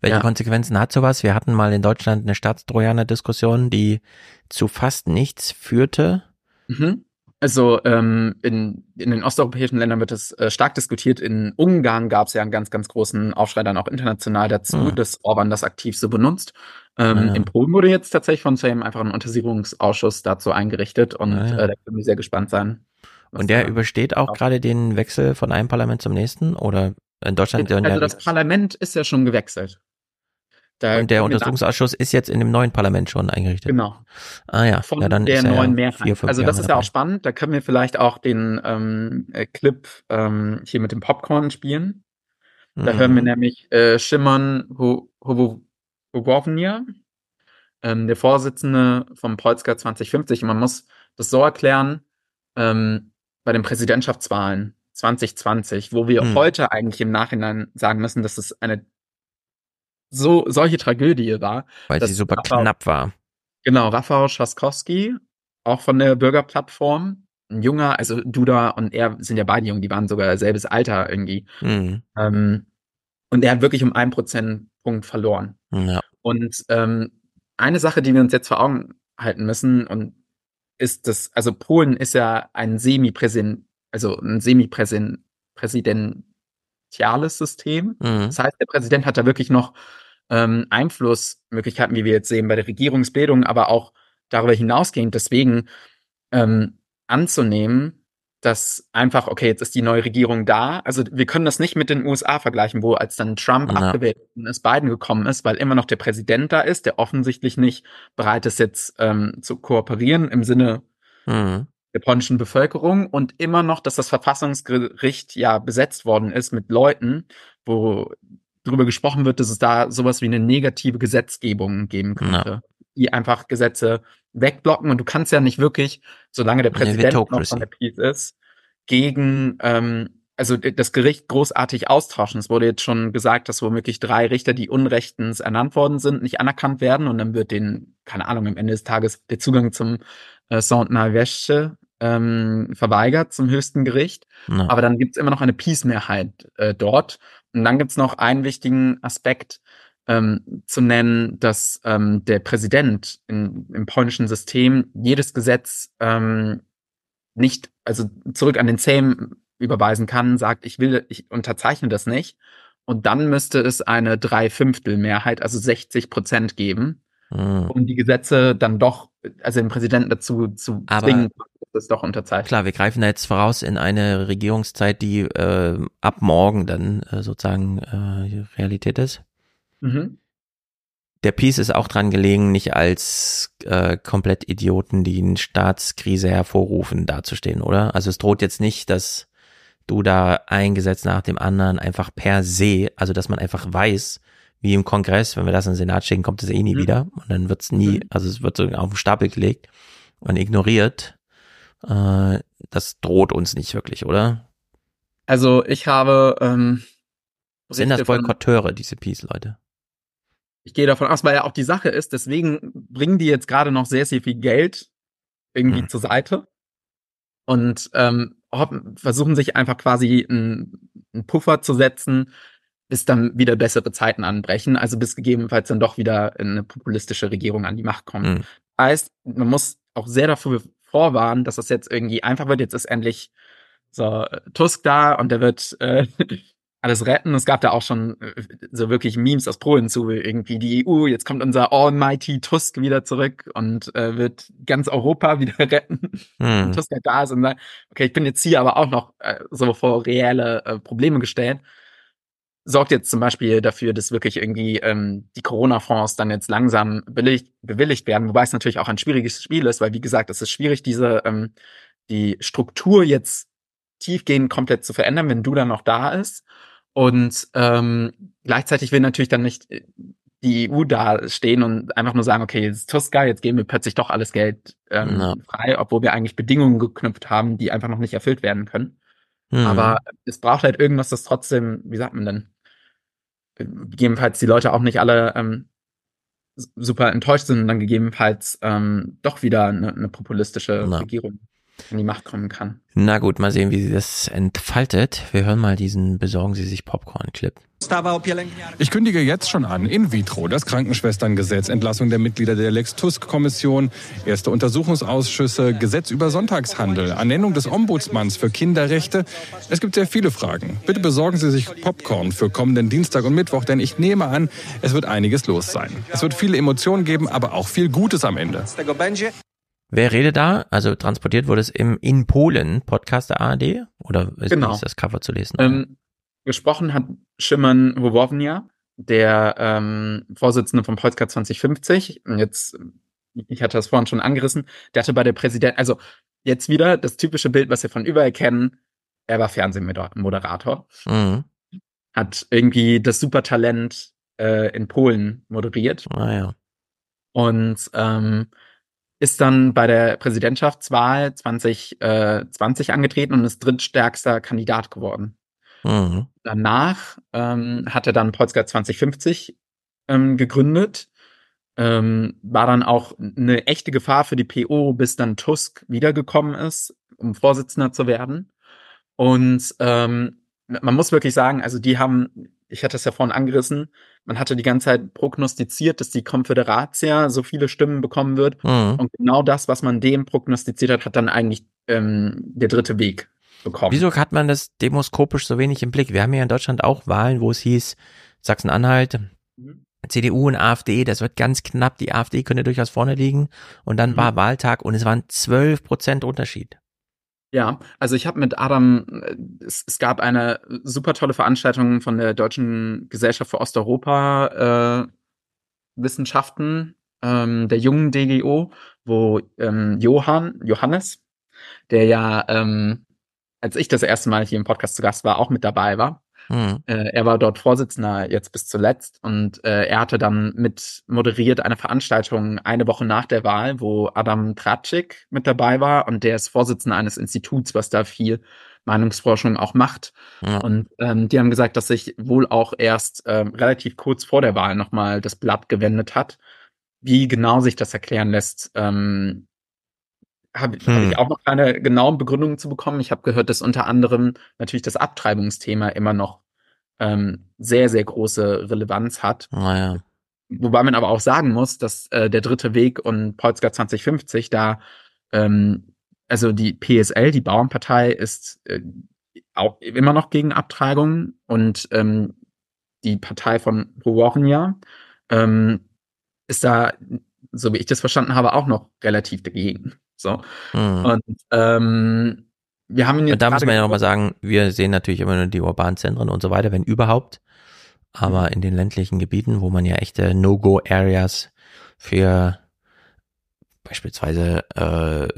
Welche ja. Konsequenzen hat sowas? Wir hatten mal in Deutschland eine Staatstrojaner-Diskussion, die zu fast nichts führte.
Mhm. Also ähm, in, in den osteuropäischen Ländern wird es äh, stark diskutiert. In Ungarn gab es ja einen ganz, ganz großen Aufschrei dann auch international dazu, mhm. dass Orban das aktiv so benutzt. Ähm, ja. In Polen wurde jetzt tatsächlich von Sejm einfach ein Untersuchungsausschuss dazu eingerichtet und ja, ja. Äh, da können wir sehr gespannt sein.
Und der übersteht auch gerade den Wechsel von einem Parlament zum nächsten oder in Deutschland?
Also das Parlament ist ja schon gewechselt.
Da und der Untersuchungsausschuss ist jetzt in dem neuen Parlament schon eingerichtet.
Genau.
Ah ja,
von
ja, dann
der
neuen
ja Mehrheit. Vier, also das Jahre ist ja auch spannend. Da können wir vielleicht auch den ähm, äh, Clip ähm, hier mit dem Popcorn spielen. Da mhm. hören wir nämlich äh, Szymon Hołownia, ähm, der Vorsitzende vom Polska 2050. Und man muss das so erklären, ähm, bei den Präsidentschaftswahlen 2020, wo wir mhm. heute eigentlich im Nachhinein sagen müssen, dass es eine so solche Tragödie war.
Weil sie super Rafał, knapp war.
Genau, Rafał Trzaskowski, auch von der Bürgerplattform, ein junger, also Duda und er sind ja beide jung, die waren sogar selbes Alter irgendwie. Mhm. Ähm, und er hat wirklich um einen Prozentpunkt verloren. Ja. Und ähm, eine Sache, die wir uns jetzt vor Augen halten müssen, und ist das, also Polen ist ja ein Semi-Präsident, also ein Semi-Präsident, Präsident, präsidentiales System. Mhm. Das heißt, der Präsident hat da wirklich noch ähm, Einflussmöglichkeiten, wie wir jetzt sehen, bei der Regierungsbildung, aber auch darüber hinausgehend. Deswegen ähm, anzunehmen, dass einfach, okay, jetzt ist die neue Regierung da. Also wir können das nicht mit den USA vergleichen, wo als dann Trump ja. abgewählt ist, Biden gekommen ist, weil immer noch der Präsident da ist, der offensichtlich nicht bereit ist, jetzt ähm, zu kooperieren im Sinne mhm der polnischen Bevölkerung und immer noch, dass das Verfassungsgericht ja besetzt worden ist mit Leuten, wo darüber gesprochen wird, dass es da sowas wie eine negative Gesetzgebung geben könnte, ja. die einfach Gesetze wegblocken und du kannst ja nicht wirklich, solange der Präsident noch von der Peace ist, gegen ähm, also das Gericht großartig austauschen. Es wurde jetzt schon gesagt, dass womöglich drei Richter, die unrechtens ernannt worden sind, nicht anerkannt werden und dann wird denen, keine Ahnung, am Ende des Tages der Zugang zum äh, Sąd ähm, verweigert zum höchsten Gericht. Ja. Aber dann gibt's immer noch eine Peace-Mehrheit äh, dort. Und dann gibt's noch einen wichtigen Aspekt ähm, zu nennen, dass ähm, der Präsident in, im polnischen System jedes Gesetz ähm, nicht, also zurück an den Sejm überweisen kann, sagt, ich will, ich unterzeichne das nicht. Und dann müsste es eine Dreifünftel-Mehrheit, also 60 Prozent geben, mhm. um die Gesetze dann doch, also den Präsidenten dazu zu
Aber zwingen, das doch unterzeichnet. Klar, wir greifen da jetzt voraus in eine Regierungszeit, die äh, ab morgen dann äh, sozusagen äh, Realität ist. Mhm. Der Peace ist auch dran gelegen, nicht als äh, komplett Idioten, die eine Staatskrise hervorrufen, dazustehen, oder? Also es droht jetzt nicht, dass du da ein Gesetz nach dem anderen einfach per se, also dass man einfach weiß, wie im Kongress, wenn wir das in den Senat schicken, kommt es eh nie mhm. wieder und dann wird es nie, mhm. also es wird so auf den Stapel gelegt und ignoriert. Äh, das droht uns nicht wirklich, oder?
Also ich habe ähm,
sind das Boykotteure, diese Peace-Leute?
Ich gehe davon aus, weil ja auch die Sache ist, deswegen bringen die jetzt gerade noch sehr, sehr viel Geld irgendwie hm. zur Seite und ähm, versuchen sich einfach quasi einen, einen Puffer zu setzen, bis dann wieder bessere Zeiten anbrechen, also bis gegebenenfalls dann doch wieder eine populistische Regierung an die Macht kommt. Mhm. Heißt, man muss auch sehr dafür vorwarnen, dass das jetzt irgendwie einfach wird. Jetzt ist endlich so Tusk da und der wird äh, alles retten. Es gab da auch schon äh, so wirklich Memes aus Polen zu, irgendwie die EU, jetzt kommt unser Almighty Tusk wieder zurück und äh, wird ganz Europa wieder retten. Hm. Tusk halt da ist und sagt, okay, ich bin jetzt hier aber auch noch äh, so vor reelle äh, Probleme gestellt. Sorgt jetzt zum Beispiel dafür, dass wirklich irgendwie ähm, die Corona-Fonds dann jetzt langsam bewilligt, bewilligt werden, wobei es natürlich auch ein schwieriges Spiel ist, weil wie gesagt, es ist schwierig, diese ähm, die Struktur jetzt tiefgehend komplett zu verändern, wenn du dann noch da ist. Und ähm, gleichzeitig will natürlich dann nicht äh, die EU da stehen und einfach nur sagen, okay, jetzt ist Tuska, jetzt geben wir plötzlich doch alles Geld ähm, ja. frei, obwohl wir eigentlich Bedingungen geknüpft haben, die einfach noch nicht erfüllt werden können. Mhm. Aber es braucht halt irgendwas, das trotzdem, wie sagt man denn, gegebenenfalls die Leute auch nicht alle ähm, super enttäuscht sind und dann gegebenenfalls ähm, doch wieder eine, eine populistische ja. Regierung in die Macht kommen kann.
Na gut, mal sehen, wie sie das entfaltet. Wir hören mal diesen Besorgen Sie sich Popcorn-Clip.
Ich kündige jetzt schon an, in vitro, das Krankenschwesterngesetz, Entlassung der Mitglieder der Lex-Tusk-Kommission, erste Untersuchungsausschüsse, Gesetz über Sonntagshandel, Ernennung des Ombudsmanns für Kinderrechte. Es gibt sehr viele Fragen. Bitte besorgen Sie sich Popcorn für kommenden Dienstag und Mittwoch, denn ich nehme an, es wird einiges los sein. Es wird viele Emotionen geben, aber auch viel Gutes am Ende.
Wer redet da? Also transportiert wurde es im In Polen Podcast der ARD? Oder ist, genau. ist das Cover zu lesen?
Ähm, gesprochen hat Szymon Hołownia, der ähm, Vorsitzende von Polska 2050. Und jetzt, ich hatte das vorhin schon angerissen, der hatte bei der Präsident, also jetzt wieder das typische Bild, was wir von überall kennen. Er war Fernsehmoderator. Mhm. Hat irgendwie das Supertalent äh, in Polen moderiert.
Ah ja.
Und ähm, ist dann bei der Präsidentschaftswahl 2020 äh, angetreten und ist drittstärkster Kandidat geworden. Mhm. Danach ähm, hat er dann Polska 2050 ähm, gegründet, ähm, war dann auch eine echte Gefahr für die PO, bis dann Tusk wiedergekommen ist, um Vorsitzender zu werden. Und ähm, man muss wirklich sagen, also die haben ich hatte es ja vorhin angerissen, man hatte die ganze Zeit prognostiziert, dass die Konföderatia so viele Stimmen bekommen wird. Mhm. Und genau das, was man dem prognostiziert hat, hat dann eigentlich ähm, der dritte Weg bekommen.
Wieso hat man das demoskopisch so wenig im Blick? Wir haben ja in Deutschland auch Wahlen, wo es hieß, Sachsen-Anhalt, mhm. CDU und AfD, das wird ganz knapp, die AfD könnte durchaus vorne liegen. Und dann mhm. war Wahltag und es waren zwölf Prozent Unterschied.
Ja, also ich habe mit Adam, äh, es, es, gab eine super tolle Veranstaltung von der Deutschen Gesellschaft für Osteuropa äh, Wissenschaften, ähm, der jungen DGO, wo ähm, Johann, Johannes, der ja, ähm, als ich das erste Mal hier im Podcast zu Gast war, auch mit dabei war. Mhm. Äh, er war dort Vorsitzender jetzt bis zuletzt und äh, er hatte dann mit moderiert eine Veranstaltung eine Woche nach der Wahl, wo Adam Tratschik mit dabei war und der ist Vorsitzender eines Instituts, was da viel Meinungsforschung auch macht. Ja. Und ähm, die haben gesagt, dass sich wohl auch erst ähm, relativ kurz vor der Wahl nochmal das Blatt gewendet hat. Wie genau sich das erklären lässt, ähm, habe hm. hab ich auch noch keine genauen Begründungen zu bekommen. Ich habe gehört, dass unter anderem natürlich das Abtreibungsthema immer noch ähm, sehr, sehr große Relevanz hat.
Naja.
Wobei man aber auch sagen muss, dass äh, der dritte Weg und Polska 2050 da, ähm, also die PSL, die Bauernpartei, ist äh, auch immer noch gegen Abtreibung und ähm, die Partei von Hołownia ähm, ist da, so wie ich das verstanden habe, auch noch relativ dagegen. So. Mhm. Und ähm, wir haben ihn
jetzt. Da muss man ja nochmal sagen, wir sehen natürlich immer nur die urbanen Zentren und so weiter, wenn überhaupt. Aber mhm. in den ländlichen Gebieten, wo man ja echte No-Go-Areas für beispielsweise äh,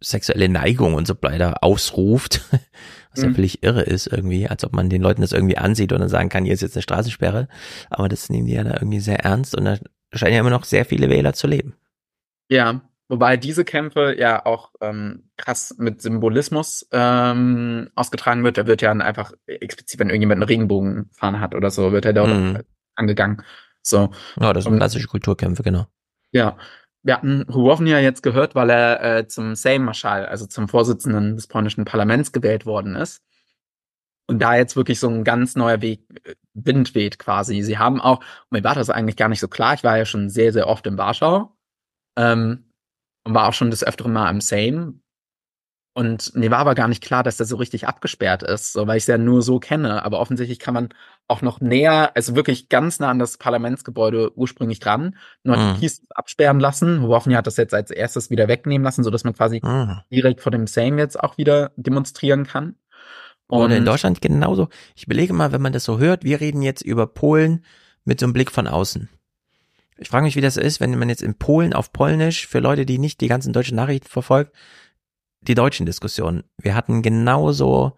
sexuelle Neigung und so weiter ausruft, was ja mhm. völlig irre ist irgendwie, als ob man den Leuten das irgendwie ansieht und dann sagen kann, hier ist jetzt eine Straßensperre. Aber das nehmen die ja da irgendwie sehr ernst und da scheinen ja immer noch sehr viele Wähler zu leben.
Ja, wobei diese Kämpfe ja auch ähm, krass mit Symbolismus ähm, ausgetragen wird. Da wird ja einfach explizit, wenn irgendjemand einen Regenbogenfahne hat oder so, wird er dort mhm. angegangen. So.
Ja, das sind klassische Kulturkämpfe, genau.
Ja, wir hatten Hołownia jetzt gehört, weil er äh, zum Sejm-Marschall, also zum Vorsitzenden des polnischen Parlaments gewählt worden ist. Und da jetzt wirklich so ein ganz neuer Weg, äh, Wind weht quasi. Sie haben auch, mir war das eigentlich gar nicht so klar, ich war ja schon sehr, sehr oft in Warschau ähm, und war auch schon des Öfteren mal im Sejm. Und mir war aber gar nicht klar, dass der so richtig abgesperrt ist, so, weil ich es ja nur so kenne. Aber offensichtlich kann man auch noch näher, also wirklich ganz nah an das Parlamentsgebäude ursprünglich dran, nur mhm. die Kies absperren lassen. Hoffnung hat das jetzt als erstes wieder wegnehmen lassen, so dass man quasi mhm. direkt vor dem Sejm jetzt auch wieder demonstrieren kann.
Und Oder in Deutschland genauso. Ich belege mal, wenn man das so hört, wir reden jetzt über Polen mit so einem Blick von außen. Ich frage mich, wie das ist, wenn man jetzt in Polen auf Polnisch, für Leute, die nicht die ganzen deutschen Nachrichten verfolgt, die deutschen Diskussionen. Wir hatten genauso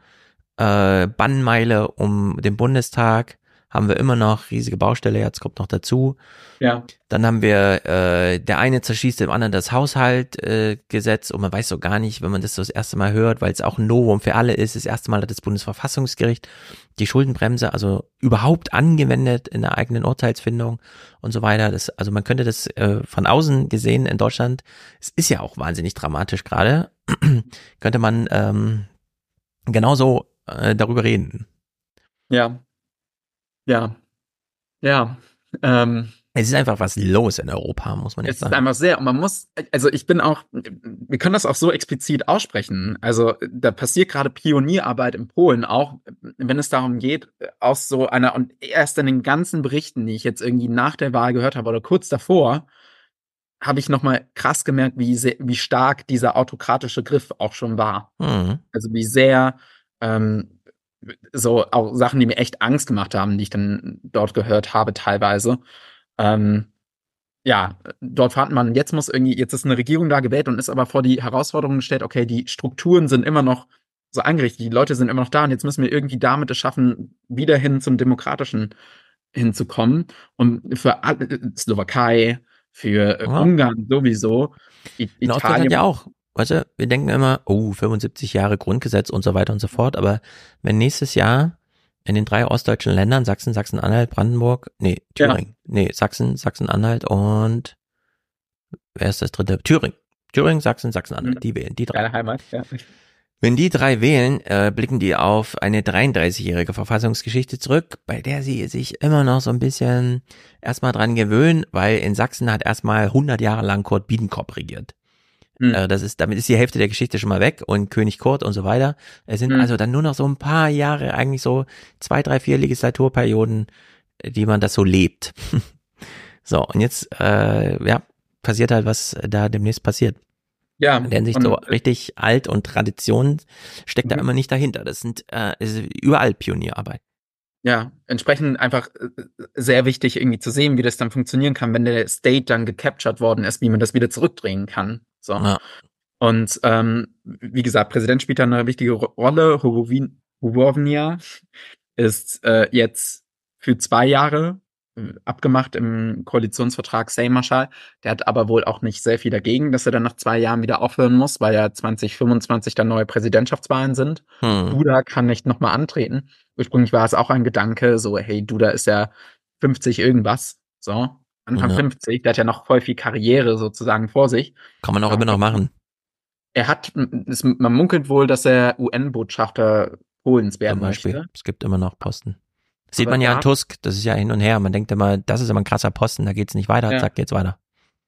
äh, Bannmeile um den Bundestag, haben wir immer noch riesige Baustelle, jetzt kommt noch dazu.
Ja.
Dann haben wir, äh, der eine zerschießt dem anderen das Haushaltgesetz äh, und man weiß so gar nicht, wenn man das so das erste Mal hört, weil es auch ein Novum für alle ist. Das erste Mal hat das Bundesverfassungsgericht die Schuldenbremse also überhaupt angewendet in der eigenen Urteilsfindung und so weiter. Das, also man könnte das äh, von außen gesehen in Deutschland, es ist ja auch wahnsinnig dramatisch gerade, könnte man ähm, genauso äh, darüber reden.
Ja. Ja. Ja. Ähm,
es ist einfach was los in Europa, muss man jetzt sagen.
Es ist einfach sehr, und man muss, also ich bin auch, wir können das auch so explizit aussprechen. Also da passiert gerade Pionierarbeit in Polen, auch wenn es darum geht, aus so einer, und erst in den ganzen Berichten, die ich jetzt irgendwie nach der Wahl gehört habe oder kurz davor, habe ich nochmal krass gemerkt, wie, sehr, wie stark dieser autokratische Griff auch schon war. Mhm. Also wie sehr ähm, so auch Sachen, die mir echt Angst gemacht haben, die ich dann dort gehört habe teilweise. Ähm, ja, dort fand man, jetzt muss irgendwie, jetzt ist eine Regierung da gewählt und ist aber vor die Herausforderung gestellt, okay, die Strukturen sind immer noch so eingerichtet, die Leute sind immer noch da und jetzt müssen wir irgendwie damit es schaffen, wieder hin zum Demokratischen hinzukommen. Und für alle, Slowakei, für ja. Ungarn sowieso,
I Italien. ja auch. Weißt du, wir denken immer, oh, 75 Jahre Grundgesetz und so weiter und so fort, aber wenn nächstes Jahr in den drei ostdeutschen Ländern, Sachsen, Sachsen-Anhalt, Brandenburg, nee, Thüringen, ja. nee, Sachsen, Sachsen-Anhalt und wer ist das dritte? Thüringen. Thüringen, Sachsen, Sachsen-Anhalt, mhm. die wählen, die drei.
Deine Heimat, ja.
Wenn die drei wählen, äh, blicken die auf eine 33-jährige Verfassungsgeschichte zurück, bei der sie sich immer noch so ein bisschen erstmal dran gewöhnen, weil in Sachsen hat erstmal 100 Jahre lang Kurt Biedenkopf regiert. Hm. Äh, das ist, damit ist die Hälfte der Geschichte schon mal weg und König Kurt und so weiter. Es sind hm. also dann nur noch so ein paar Jahre, eigentlich so zwei, drei, vier Legislaturperioden, die man das so lebt. so, und jetzt, äh, ja, passiert halt, was da demnächst passiert.
Ja.
Denn sich so richtig alt und Tradition steckt mhm. da immer nicht dahinter. Das sind äh, überall Pionierarbeit.
Ja, entsprechend einfach äh, sehr wichtig irgendwie zu sehen, wie das dann funktionieren kann, wenn der State dann gecaptured worden ist, wie man das wieder zurückdrehen kann. So. Ja. Und ähm, wie gesagt, Präsident spielt da eine wichtige Rolle. Hołownia ist äh, jetzt für zwei Jahre äh, abgemacht im Koalitionsvertrag Sejmarschall. Der hat aber wohl auch nicht sehr viel dagegen, dass er dann nach zwei Jahren wieder aufhören muss, weil ja 2025 dann neue Präsidentschaftswahlen sind. Hm. Duda kann nicht nochmal antreten. Ursprünglich war es auch ein Gedanke, so, hey, Duda ist ja 50 irgendwas. So, Anfang ja. 50, der hat ja noch voll viel Karriere sozusagen vor sich.
Kann man auch immer noch machen.
Er hat, es, man munkelt wohl, dass er UN-Botschafter Polens werden
möchte. Es gibt immer noch Posten. Das sieht man ja an Tusk, das ist ja hin und her. Man denkt immer, das ist immer ein krasser Posten, da geht's nicht weiter, ja. zack, geht's weiter.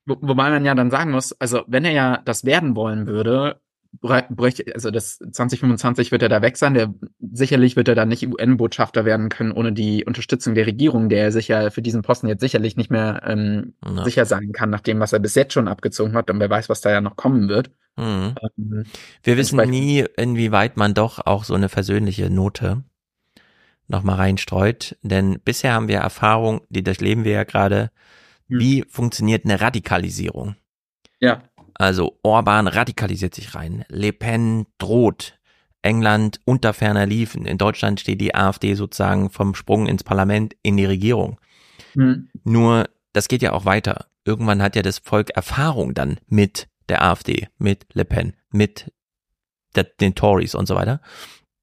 Wo, wobei man ja dann sagen muss, also wenn er ja das werden wollen würde, also das 2025 wird er da weg sein. Der sicherlich wird er dann nicht UN-Botschafter werden können ohne die Unterstützung der Regierung, der er sicher für diesen Posten jetzt sicherlich nicht mehr ähm, ja. sicher sein kann, nach dem, was er bis jetzt schon abgezogen hat. Und wer weiß, was da ja noch kommen wird.
Mhm. Ähm, Wir wissen nie, inwieweit man doch auch so eine versöhnliche Note nochmal reinstreut. Denn bisher haben wir Erfahrung, die durchleben wir ja gerade. Mhm. Wie funktioniert eine Radikalisierung?
Ja.
Also Orban radikalisiert sich rein. Le Pen droht England unter ferner liefen. In Deutschland steht die AfD sozusagen vom Sprung ins Parlament in die Regierung. Mhm. Nur, das geht ja auch weiter. Irgendwann hat ja das Volk Erfahrung dann mit der AfD, mit Le Pen, mit der, den Tories und so weiter.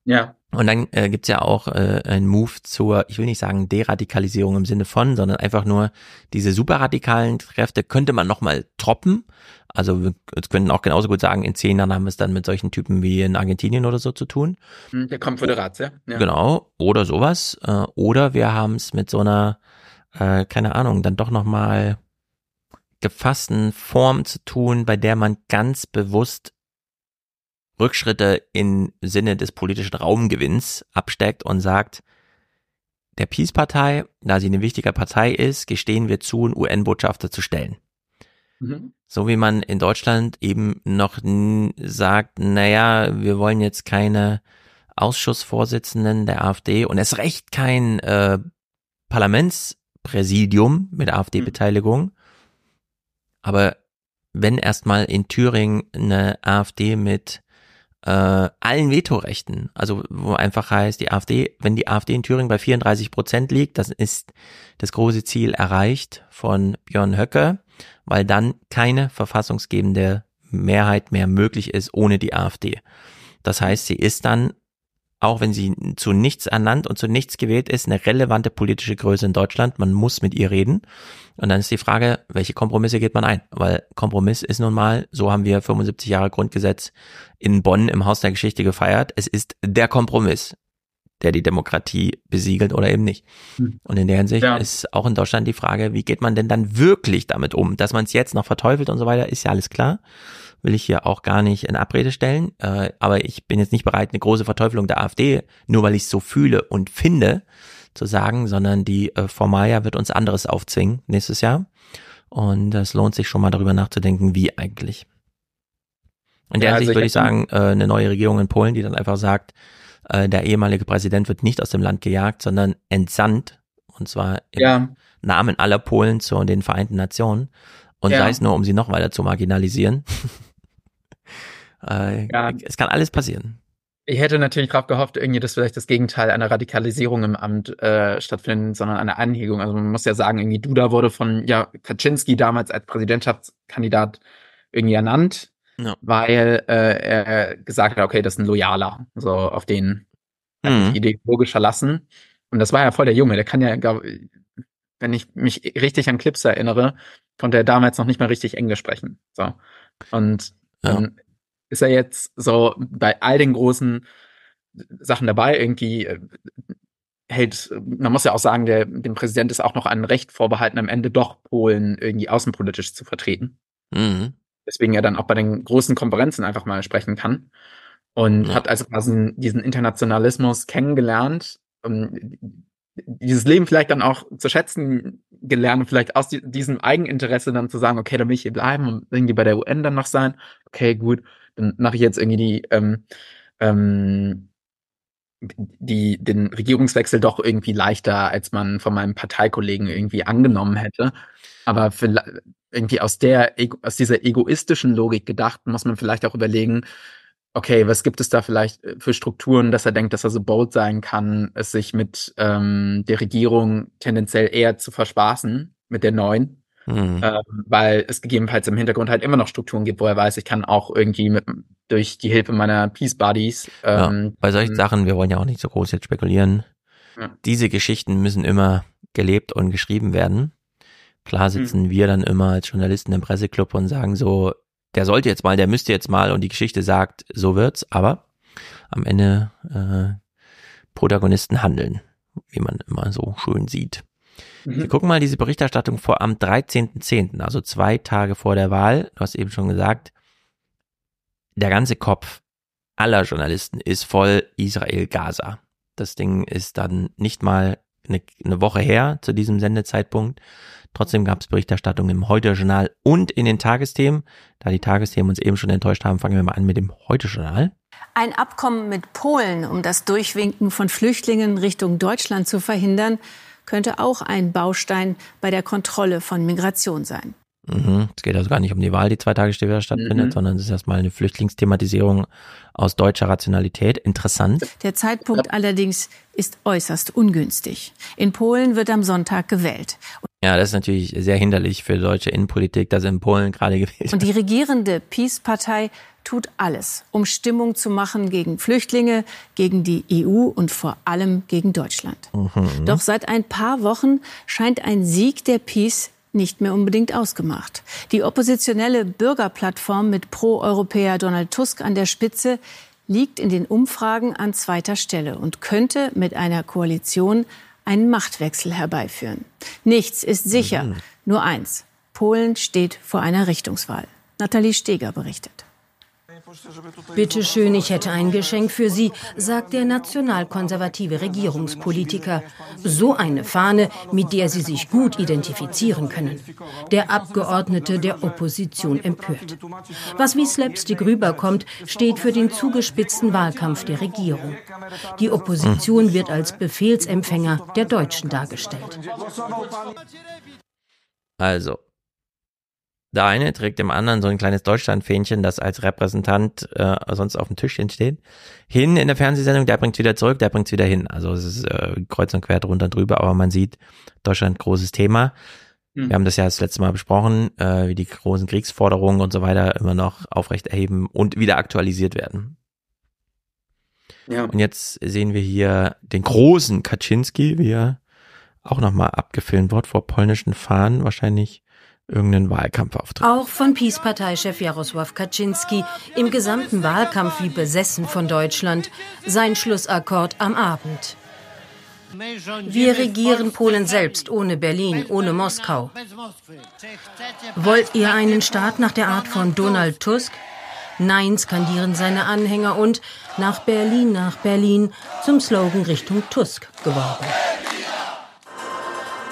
Ja.
Und dann äh, gibt's ja auch äh, einen Move zur, ich will nicht sagen Deradikalisierung im Sinne von, sondern einfach nur diese superradikalen Kräfte könnte man nochmal troppen. Also wir könnten auch genauso gut sagen, in zehn Jahren haben wir es dann mit solchen Typen wie in Argentinien oder so zu tun.
Hm, der Konföderat, ja.
ja. Genau, oder sowas. Äh, oder wir haben es mit so einer, äh, keine Ahnung, dann doch nochmal gefassten Form zu tun, bei der man ganz bewusst Rückschritte im Sinne des politischen Raumgewinns absteckt und sagt, der Peace-Partei, da sie eine wichtige Partei ist, gestehen wir zu, einen UN-Botschafter zu stellen. Mhm. So wie man in Deutschland eben noch sagt, naja, wir wollen jetzt keine Ausschussvorsitzenden der AfD und es recht kein äh, Parlamentspräsidium mit AfD-Beteiligung. Mhm. Aber wenn erstmal in Thüringen eine AfD mit äh, allen Vetorechten. Also wo einfach heißt, die AfD, wenn die AfD in Thüringen bei 34 Prozent liegt, das ist das große Ziel erreicht von Björn Höcke, weil dann keine verfassungsgebende Mehrheit mehr möglich ist ohne die AfD. Das heißt, sie ist dann auch wenn sie zu nichts ernannt und zu nichts gewählt ist, eine relevante politische Größe in Deutschland. Man muss mit ihr reden. Und dann ist die Frage, welche Kompromisse geht man ein? Weil Kompromiss ist nun mal, so haben wir 75 Jahre Grundgesetz in Bonn im Haus der Geschichte gefeiert. Es ist der Kompromiss, der die Demokratie besiegelt oder eben nicht. Hm. Und in der Hinsicht ja. ist auch in Deutschland die Frage, wie geht man denn dann wirklich damit um? Dass man es jetzt noch verteufelt und so weiter, ist ja alles klar will ich hier auch gar nicht in Abrede stellen. Äh, aber ich bin jetzt nicht bereit, eine große Verteufelung der AfD, nur weil ich es so fühle und finde, zu sagen, sondern die äh, Formalia wird uns anderes aufzwingen nächstes Jahr. Und es lohnt sich schon mal darüber nachzudenken, wie eigentlich. In der ja, Hinsicht also würde ich sagen, äh, eine neue Regierung in Polen, die dann einfach sagt, äh, der ehemalige Präsident wird nicht aus dem Land gejagt, sondern entsandt. Und zwar im ja. Namen aller Polen zu den Vereinten Nationen. Und ja. sei es nur, um sie noch weiter zu marginalisieren. Äh, ja. Es kann alles passieren.
Ich hätte natürlich darauf gehofft, irgendwie, dass vielleicht das Gegenteil einer Radikalisierung im Amt äh, stattfindet, sondern eine Anhegung. Also man muss ja sagen, irgendwie Duda wurde von ja, Kaczynski damals als Präsidentschaftskandidat irgendwie ernannt, ja. weil äh, er gesagt hat, okay, das ist ein Loyaler, so auf den mhm. ideologisch verlassen. Und das war ja voll der Junge, der kann ja, glaub, wenn ich mich richtig an Clips erinnere, konnte er damals noch nicht mal richtig Englisch sprechen. So. Und ja. ähm, ist er jetzt so bei all den großen Sachen dabei, irgendwie äh, hält, man muss ja auch sagen, der, dem Präsident ist auch noch ein Recht vorbehalten, am Ende doch Polen irgendwie außenpolitisch zu vertreten. Mhm. Deswegen er dann auch bei den großen Konferenzen einfach mal sprechen kann. Und ja. hat also quasi diesen Internationalismus kennengelernt, um, dieses Leben vielleicht dann auch zu schätzen gelernt vielleicht aus diesem Eigeninteresse dann zu sagen, okay, dann will ich hier bleiben und irgendwie bei der UN dann noch sein. Okay, gut, mache ich jetzt irgendwie die, ähm, ähm, die, den Regierungswechsel doch irgendwie leichter, als man von meinem Parteikollegen irgendwie angenommen hätte. Aber irgendwie aus der, aus dieser egoistischen Logik gedacht, muss man vielleicht auch überlegen, okay, was gibt es da vielleicht äh, für Strukturen, dass er denkt, dass er so bold sein kann, es sich mit ähm, der Regierung tendenziell eher zu verspaßen, mit der neuen, mhm. ähm, weil es gegebenenfalls im Hintergrund halt immer noch Strukturen gibt, wo er weiß, ich kann auch irgendwie mit, durch die Hilfe meiner Peace Buddies.
Ähm, ja, bei solchen Sachen, wir wollen ja auch nicht so groß jetzt spekulieren. Ja. Diese Geschichten müssen immer gelebt und geschrieben werden. Klar sitzen mhm. wir dann immer als Journalisten im Presseclub und sagen so, der sollte jetzt mal, der müsste jetzt mal und die Geschichte sagt, so wird's, aber am Ende äh, Protagonisten handeln, wie man immer so schön sieht. Mhm. Wir gucken mal diese Berichterstattung vor am 13.10., also zwei Tage vor der Wahl. Du hast eben schon gesagt, der ganze Kopf aller Journalisten ist voll Israel-Gaza. Das Ding ist dann nicht mal eine, eine Woche her zu diesem Sendezeitpunkt. Trotzdem gab es Berichterstattung im Heute-Journal und in den Tagesthemen. Da die Tagesthemen uns eben schon enttäuscht haben, fangen wir mal an mit dem Heute-Journal.
Ein Abkommen mit Polen, um das Durchwinken von Flüchtlingen Richtung Deutschland zu verhindern, könnte auch ein Baustein bei der Kontrolle von Migration sein.
Mhm. Es geht also gar nicht um die Wahl, die zwei Tage später stattfindet, mhm. sondern es ist erstmal eine Flüchtlingsthematisierung aus deutscher Rationalität. Interessant.
Der Zeitpunkt allerdings ist äußerst ungünstig. In Polen wird am Sonntag gewählt.
Ja, das ist natürlich sehr hinderlich für deutsche Innenpolitik, dass in Polen gerade gewählt wird.
Und die regierende Peace-Partei tut alles, um Stimmung zu machen gegen Flüchtlinge, gegen die EU und vor allem gegen Deutschland. Mhm. Doch seit ein paar Wochen scheint ein Sieg der Peace nicht mehr unbedingt ausgemacht. Die oppositionelle Bürgerplattform mit Pro-Europäer Donald Tusk an der Spitze liegt in den Umfragen an zweiter Stelle und könnte mit einer Koalition einen Machtwechsel herbeiführen. Nichts ist sicher, mhm. nur eins. Polen steht vor einer Richtungswahl. Nathalie Steger berichtet.
Bitte schön, ich hätte ein Geschenk für Sie, sagt der nationalkonservative Regierungspolitiker. So eine Fahne, mit der Sie sich gut identifizieren können. Der Abgeordnete der Opposition empört. Was wie Slapstick rüberkommt, steht für den zugespitzten Wahlkampf der Regierung. Die Opposition wird als Befehlsempfänger der Deutschen dargestellt.
Also, der eine trägt dem anderen so ein kleines Deutschlandfähnchen, das als Repräsentant äh, sonst auf dem Tischchen steht. Hin in der Fernsehsendung, der bringt's wieder zurück, der bringt's wieder hin. Also es ist äh, kreuz und quer drunter und drüber, aber man sieht, Deutschland großes Thema. Mhm. Wir haben das ja das letzte Mal besprochen, äh, wie die großen Kriegsforderungen und so weiter immer noch aufrecht erheben und wieder aktualisiert werden. Ja. Und jetzt sehen wir hier den großen Kaczynski, wie er auch nochmal abgefilmt wird vor polnischen Fahnen, wahrscheinlich irgendeinen Wahlkampfauftritt.
Auch von Peace-Parteichef Jarosław Kaczynski im gesamten Wahlkampf wie besessen von Deutschland. Sein Schlussakkord am Abend. Wir regieren Polen selbst, ohne Berlin, ohne Moskau. Wollt ihr einen Staat nach der Art von Donald Tusk? Nein, skandieren seine Anhänger und nach Berlin, nach Berlin zum Slogan Richtung Tusk geworden.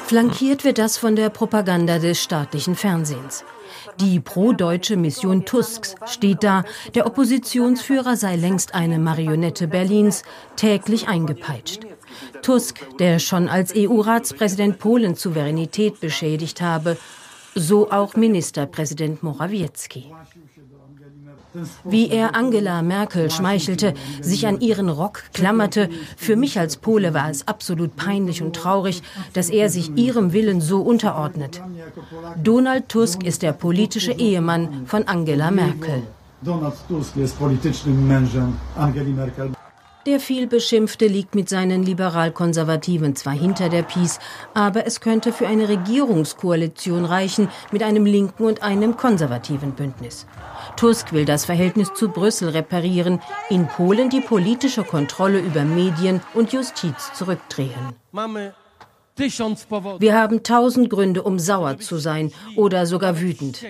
Flankiert wird das von der Propaganda des staatlichen Fernsehens. Die pro-deutsche Mission Tusks steht da, der Oppositionsführer sei längst eine Marionette Berlins, täglich eingepeitscht. Tusk, der schon als EU-Ratspräsident Polens Souveränität beschädigt habe, so auch Ministerpräsident Morawiecki. Wie er Angela Merkel schmeichelte, sich an ihren Rock klammerte, für mich als Pole war es absolut peinlich und traurig, dass er sich ihrem Willen so unterordnet. Donald Tusk ist der politische Ehemann von Angela Merkel. Donald Tusk ist politycznym mężem Angeli Merkel. Der vielbeschimpfte liegt mit seinen liberal-konservativen zwar hinter der Peace, aber es könnte für eine Regierungskoalition reichen mit einem linken und einem konservativen Bündnis. Tusk will das Verhältnis zu Brüssel reparieren, in Polen die politische Kontrolle über Medien und Justiz zurückdrehen. Wir haben tausend Gründe, um sauer zu sein oder sogar wütend.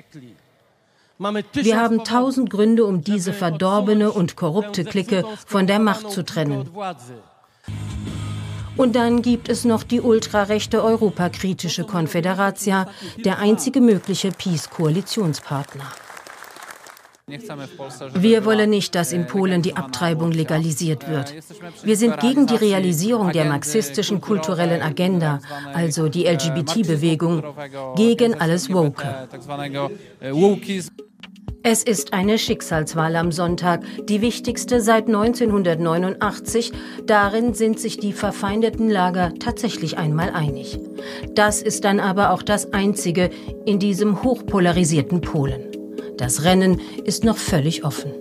Wir haben tausend Gründe, um diese verdorbene und korrupte Clique von der Macht zu trennen. Und dann gibt es noch die ultrarechte europakritische Konföderatia, der einzige mögliche Peace-Koalitionspartner. Wir wollen nicht, dass in Polen die Abtreibung legalisiert wird. Wir sind gegen die Realisierung der marxistischen kulturellen Agenda, also die LGBT-Bewegung, gegen alles Woke. Es ist eine Schicksalswahl am Sonntag, die wichtigste seit 1989. Darin sind sich die verfeindeten Lager tatsächlich einmal einig. Das ist dann aber auch das Einzige in diesem hochpolarisierten Polen. Das Rennen ist noch völlig offen.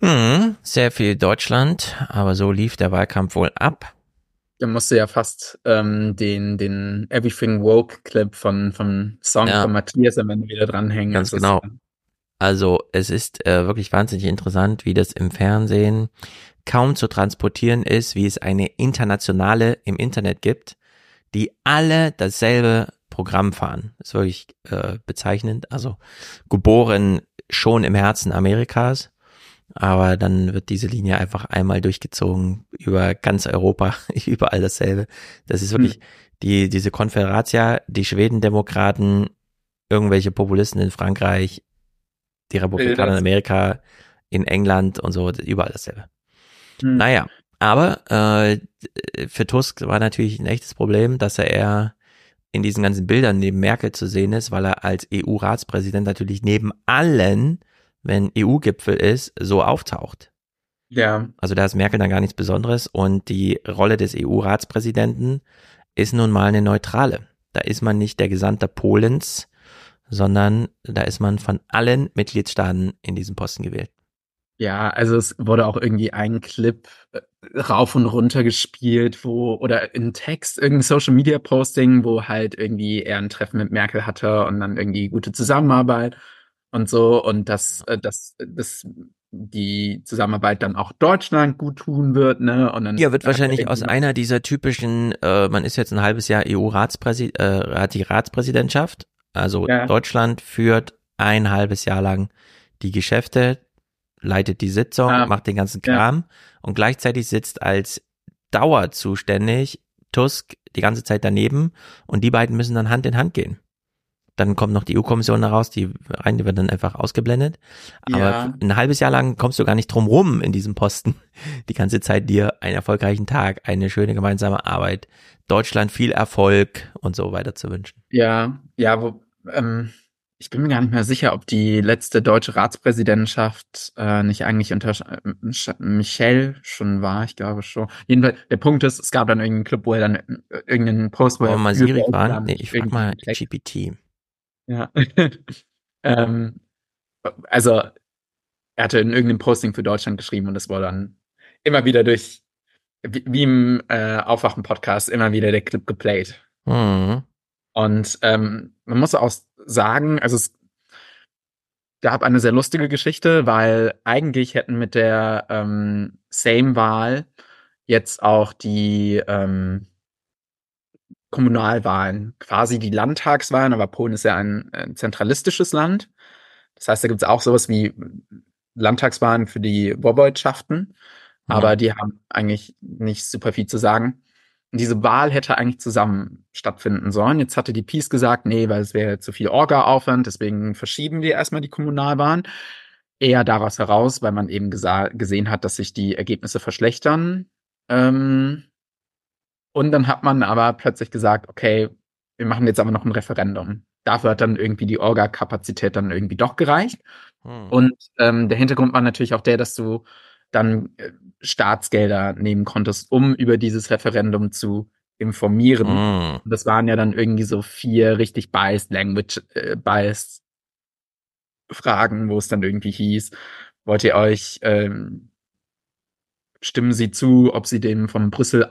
Hm, sehr viel Deutschland, aber so lief der Wahlkampf wohl ab.
Da musste ja fast ähm, den, den Everything Woke Clip von, vom Song ja. von Matthias am Ende wieder dranhängen.
Ganz genau. also es ist äh, wirklich wahnsinnig interessant, wie das im Fernsehen kaum zu transportieren ist, wie es eine internationale im Internet gibt, die alle dasselbe Programm fahren. Das ist wirklich äh, bezeichnend. Also geboren schon im Herzen Amerikas aber dann wird diese Linie einfach einmal durchgezogen über ganz Europa, überall dasselbe. Das ist wirklich hm. die, diese Konföderatia, die Schwedendemokraten, irgendwelche Populisten in Frankreich, die Republikaner in Amerika, in England und so, überall dasselbe. Hm. Naja, aber äh, für Tusk war natürlich ein echtes Problem, dass er in diesen ganzen Bildern neben Merkel zu sehen ist, weil er als EU-Ratspräsident natürlich neben allen, wenn EU-Gipfel ist, so auftaucht.
Ja.
Also da ist Merkel dann gar nichts Besonderes und die Rolle des EU-Ratspräsidenten ist nun mal eine neutrale. Da ist man nicht der Gesandte Polens, sondern da ist man von allen Mitgliedstaaten in diesem Posten gewählt.
Ja, also es wurde auch irgendwie ein Clip äh, rauf und runter gespielt, wo, oder in Text, irgendein Social Media Posting, wo halt irgendwie er ein Treffen mit Merkel hatte und dann irgendwie gute Zusammenarbeit und so und dass, äh, dass, dass die Zusammenarbeit dann auch Deutschland gut tun wird, ne? Und dann
ja, wird wahrscheinlich aus einer dieser typischen, äh, man ist jetzt ein halbes Jahr EU-Ratspräsident, äh, hat die Ratspräsidentschaft, also ja. Deutschland führt ein halbes Jahr lang die Geschäfte leitet die Sitzung, ja. macht den ganzen Kram ja. und gleichzeitig sitzt als Dauer zuständig Tusk die ganze Zeit daneben und die beiden müssen dann Hand in Hand gehen. Dann kommt noch die EU-Kommission raus, die rein, die wird dann einfach ausgeblendet. Aber ja. ein halbes Jahr lang kommst du gar nicht drum rum in diesem Posten. Die ganze Zeit dir einen erfolgreichen Tag, eine schöne gemeinsame Arbeit, Deutschland viel Erfolg und so weiter zu wünschen.
Ja, ja, wo, ähm, ich bin mir gar nicht mehr sicher, ob die letzte deutsche Ratspräsidentschaft äh, nicht eigentlich unter äh, Michel schon war. Ich glaube schon. Jedenfalls, der Punkt ist, es gab dann irgendeinen Club, wo er dann äh, irgendeinen Post, wo
er Masiri war. Nee, ich frag mal GPT.
Ja. ähm, also, er hatte in irgendeinem Posting für Deutschland geschrieben und das wurde dann immer wieder durch, wie, wie im äh, Aufwachen-Podcast, immer wieder der Clip geplayt. Mhm. Und ähm, man muss auch sagen, also es gab eine sehr lustige Geschichte, weil eigentlich hätten mit der ähm, Same-Wahl jetzt auch die ähm, Kommunalwahlen, quasi die Landtagswahlen, aber Polen ist ja ein, ein zentralistisches Land. Das heißt, da gibt es auch sowas wie Landtagswahlen für die Woiwodschaften, ja. aber die haben eigentlich nicht super viel zu sagen diese Wahl hätte eigentlich zusammen stattfinden sollen. Jetzt hatte die Peace gesagt, nee, weil es wäre zu viel Orga-Aufwand, deswegen verschieben wir erstmal die Kommunalwahlen. Eher daraus heraus, weil man eben gesehen hat, dass sich die Ergebnisse verschlechtern. Ähm und dann hat man aber plötzlich gesagt, okay, wir machen jetzt aber noch ein Referendum. Dafür hat dann irgendwie die Orga-Kapazität dann irgendwie doch gereicht. Hm. Und ähm, der Hintergrund war natürlich auch der, dass du dann äh, Staatsgelder nehmen konntest, um über dieses Referendum zu informieren. Mm. Das waren ja dann irgendwie so vier richtig biased Language, äh, biased Fragen, wo es dann irgendwie hieß, wollt ihr euch, ähm, stimmen Sie zu, ob Sie dem von Brüssel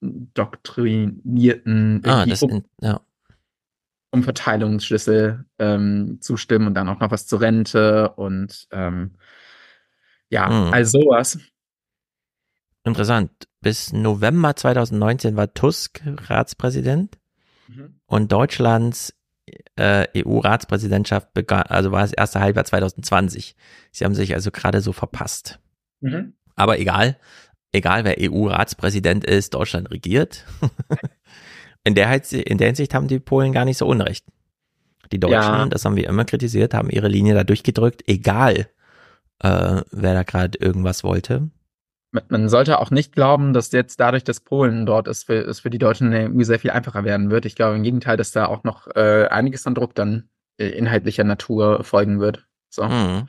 aufdoktrinierten
ah, das um, ja.
Umverteilungsschlüssel ähm, zustimmen und dann auch noch was zur Rente und ähm, ja, mhm. also sowas.
Interessant. Bis November 2019 war Tusk Ratspräsident mhm. und Deutschlands äh, EU-Ratspräsidentschaft begann, also war das erste Halbjahr 2020. Sie haben sich also gerade so verpasst. Mhm. Aber egal, egal wer EU-Ratspräsident ist, Deutschland regiert. in, der, in der Hinsicht haben die Polen gar nicht so unrecht. Die Deutschen, ja. das haben wir immer kritisiert, haben ihre Linie da durchgedrückt, egal äh, wer da gerade irgendwas wollte.
Man sollte auch nicht glauben, dass jetzt dadurch, dass Polen dort ist, für, es für die Deutschen in der EU sehr viel einfacher werden wird. Ich glaube im Gegenteil, dass da auch noch äh, einiges an Druck dann äh, inhaltlicher Natur folgen wird. So. Mhm.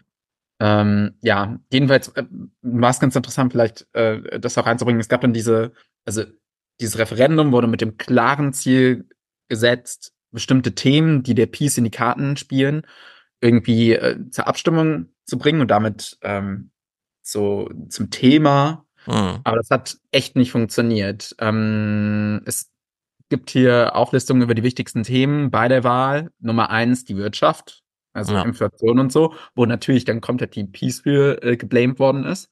Ähm, ja, jedenfalls äh, war es ganz interessant, vielleicht äh, das auch einzubringen. Es gab dann diese, also dieses Referendum wurde mit dem klaren Ziel gesetzt, bestimmte Themen, die der Peace in die Karten spielen, irgendwie äh, zur Abstimmung zu bringen und damit ähm, so zum Thema. Mhm. Aber das hat echt nicht funktioniert. Ähm, es gibt hier Auflistungen über die wichtigsten Themen bei der Wahl. Nummer eins die Wirtschaft, also ja. Inflation und so, wo natürlich dann komplett die Peace für äh, geblamed worden ist.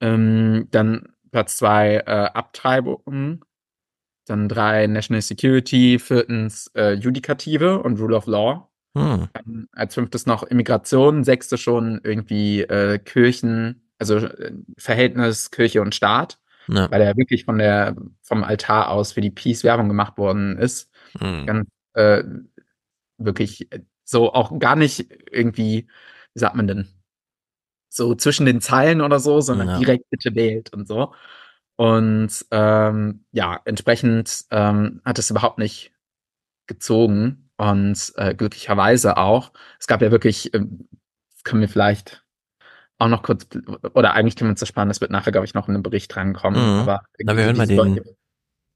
Ähm, dann Platz zwei äh, Abtreibung, dann drei National Security, viertens äh, Judikative und Rule of Law. Hm. Als fünftes noch Immigration, sechste schon irgendwie äh, Kirchen, also äh, Verhältnis Kirche und Staat, ja. weil er wirklich von der vom Altar aus für die Peace Werbung gemacht worden ist. Hm. Ganz äh, wirklich so auch gar nicht irgendwie, wie sagt man denn, so zwischen den Zeilen oder so, sondern ja. direkt bitte wählt und so. Und ähm, ja, entsprechend ähm, hat es überhaupt nicht gezogen und äh, glücklicherweise auch. Es gab ja wirklich, äh, können wir vielleicht auch noch kurz, oder eigentlich können wir uns das sparen, das wird nachher, glaube ich, noch in einem Bericht drankommen. Mhm. Aber
Na, wir hören mal den äh,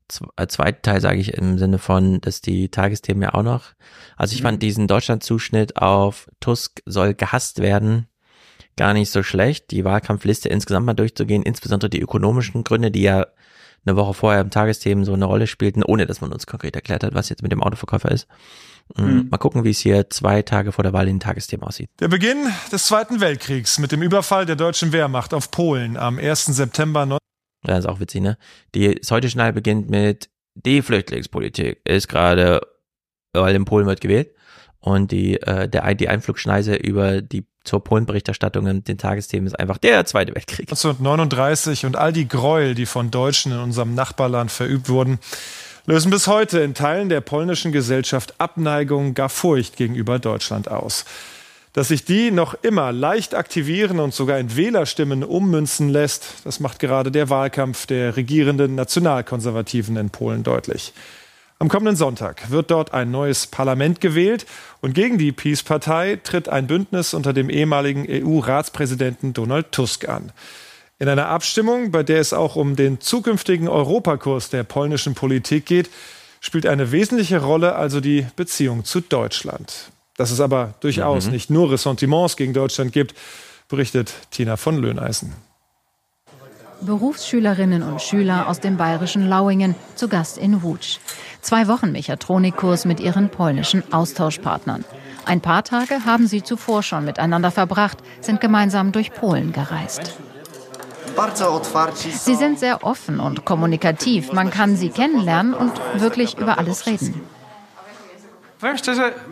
zweiten Teil, sage ich im Sinne von, dass die Tagesthemen ja auch noch. Also ich mhm. fand diesen Deutschland-Zuschnitt auf Tusk soll gehasst werden gar nicht so schlecht, die Wahlkampfliste insgesamt mal durchzugehen, insbesondere die ökonomischen Gründe, die ja eine Woche vorher im Tagesthemen so eine Rolle spielten, ohne dass man uns konkret erklärt hat, was jetzt mit dem Autoverkäufer ist. Mhm. Mal gucken, wie es hier zwei Tage vor der Wahl in den Tagesthemen aussieht.
Der Beginn des Zweiten Weltkriegs mit dem Überfall der deutschen Wehrmacht auf Polen am 1. September.
Ja, ist auch witzig, ne? Die heute schnell beginnt mit die Flüchtlingspolitik ist gerade, weil in Polen wird gewählt und die äh, der die Einflugschneise über die zur Polen-Berichterstattung in den Tagesthemen ist einfach der Zweite Weltkrieg.
1939 und all die Gräuel, die von Deutschen in unserem Nachbarland verübt wurden, lösen bis heute in Teilen der polnischen Gesellschaft Abneigung, gar Furcht gegenüber Deutschland aus. Dass sich die noch immer leicht aktivieren und sogar in Wählerstimmen ummünzen lässt, das macht gerade der Wahlkampf der regierenden Nationalkonservativen in Polen deutlich. Am kommenden Sonntag wird dort ein neues Parlament gewählt und gegen die Peace-Partei tritt ein Bündnis unter dem ehemaligen EU-Ratspräsidenten Donald Tusk an. In einer Abstimmung, bei der es auch um den zukünftigen Europakurs der polnischen Politik geht, spielt eine wesentliche Rolle also die Beziehung zu Deutschland. Dass es aber durchaus mhm. nicht nur Ressentiments gegen Deutschland gibt, berichtet Tina von Löhneisen.
Berufsschülerinnen und Schüler aus dem bayerischen Lauingen zu Gast in Łódź. Zwei Wochen Mechatronikkurs mit ihren polnischen Austauschpartnern. Ein paar Tage haben sie zuvor schon miteinander verbracht, sind gemeinsam durch Polen gereist. Sie sind sehr offen und kommunikativ. Man kann sie kennenlernen und wirklich über alles reden.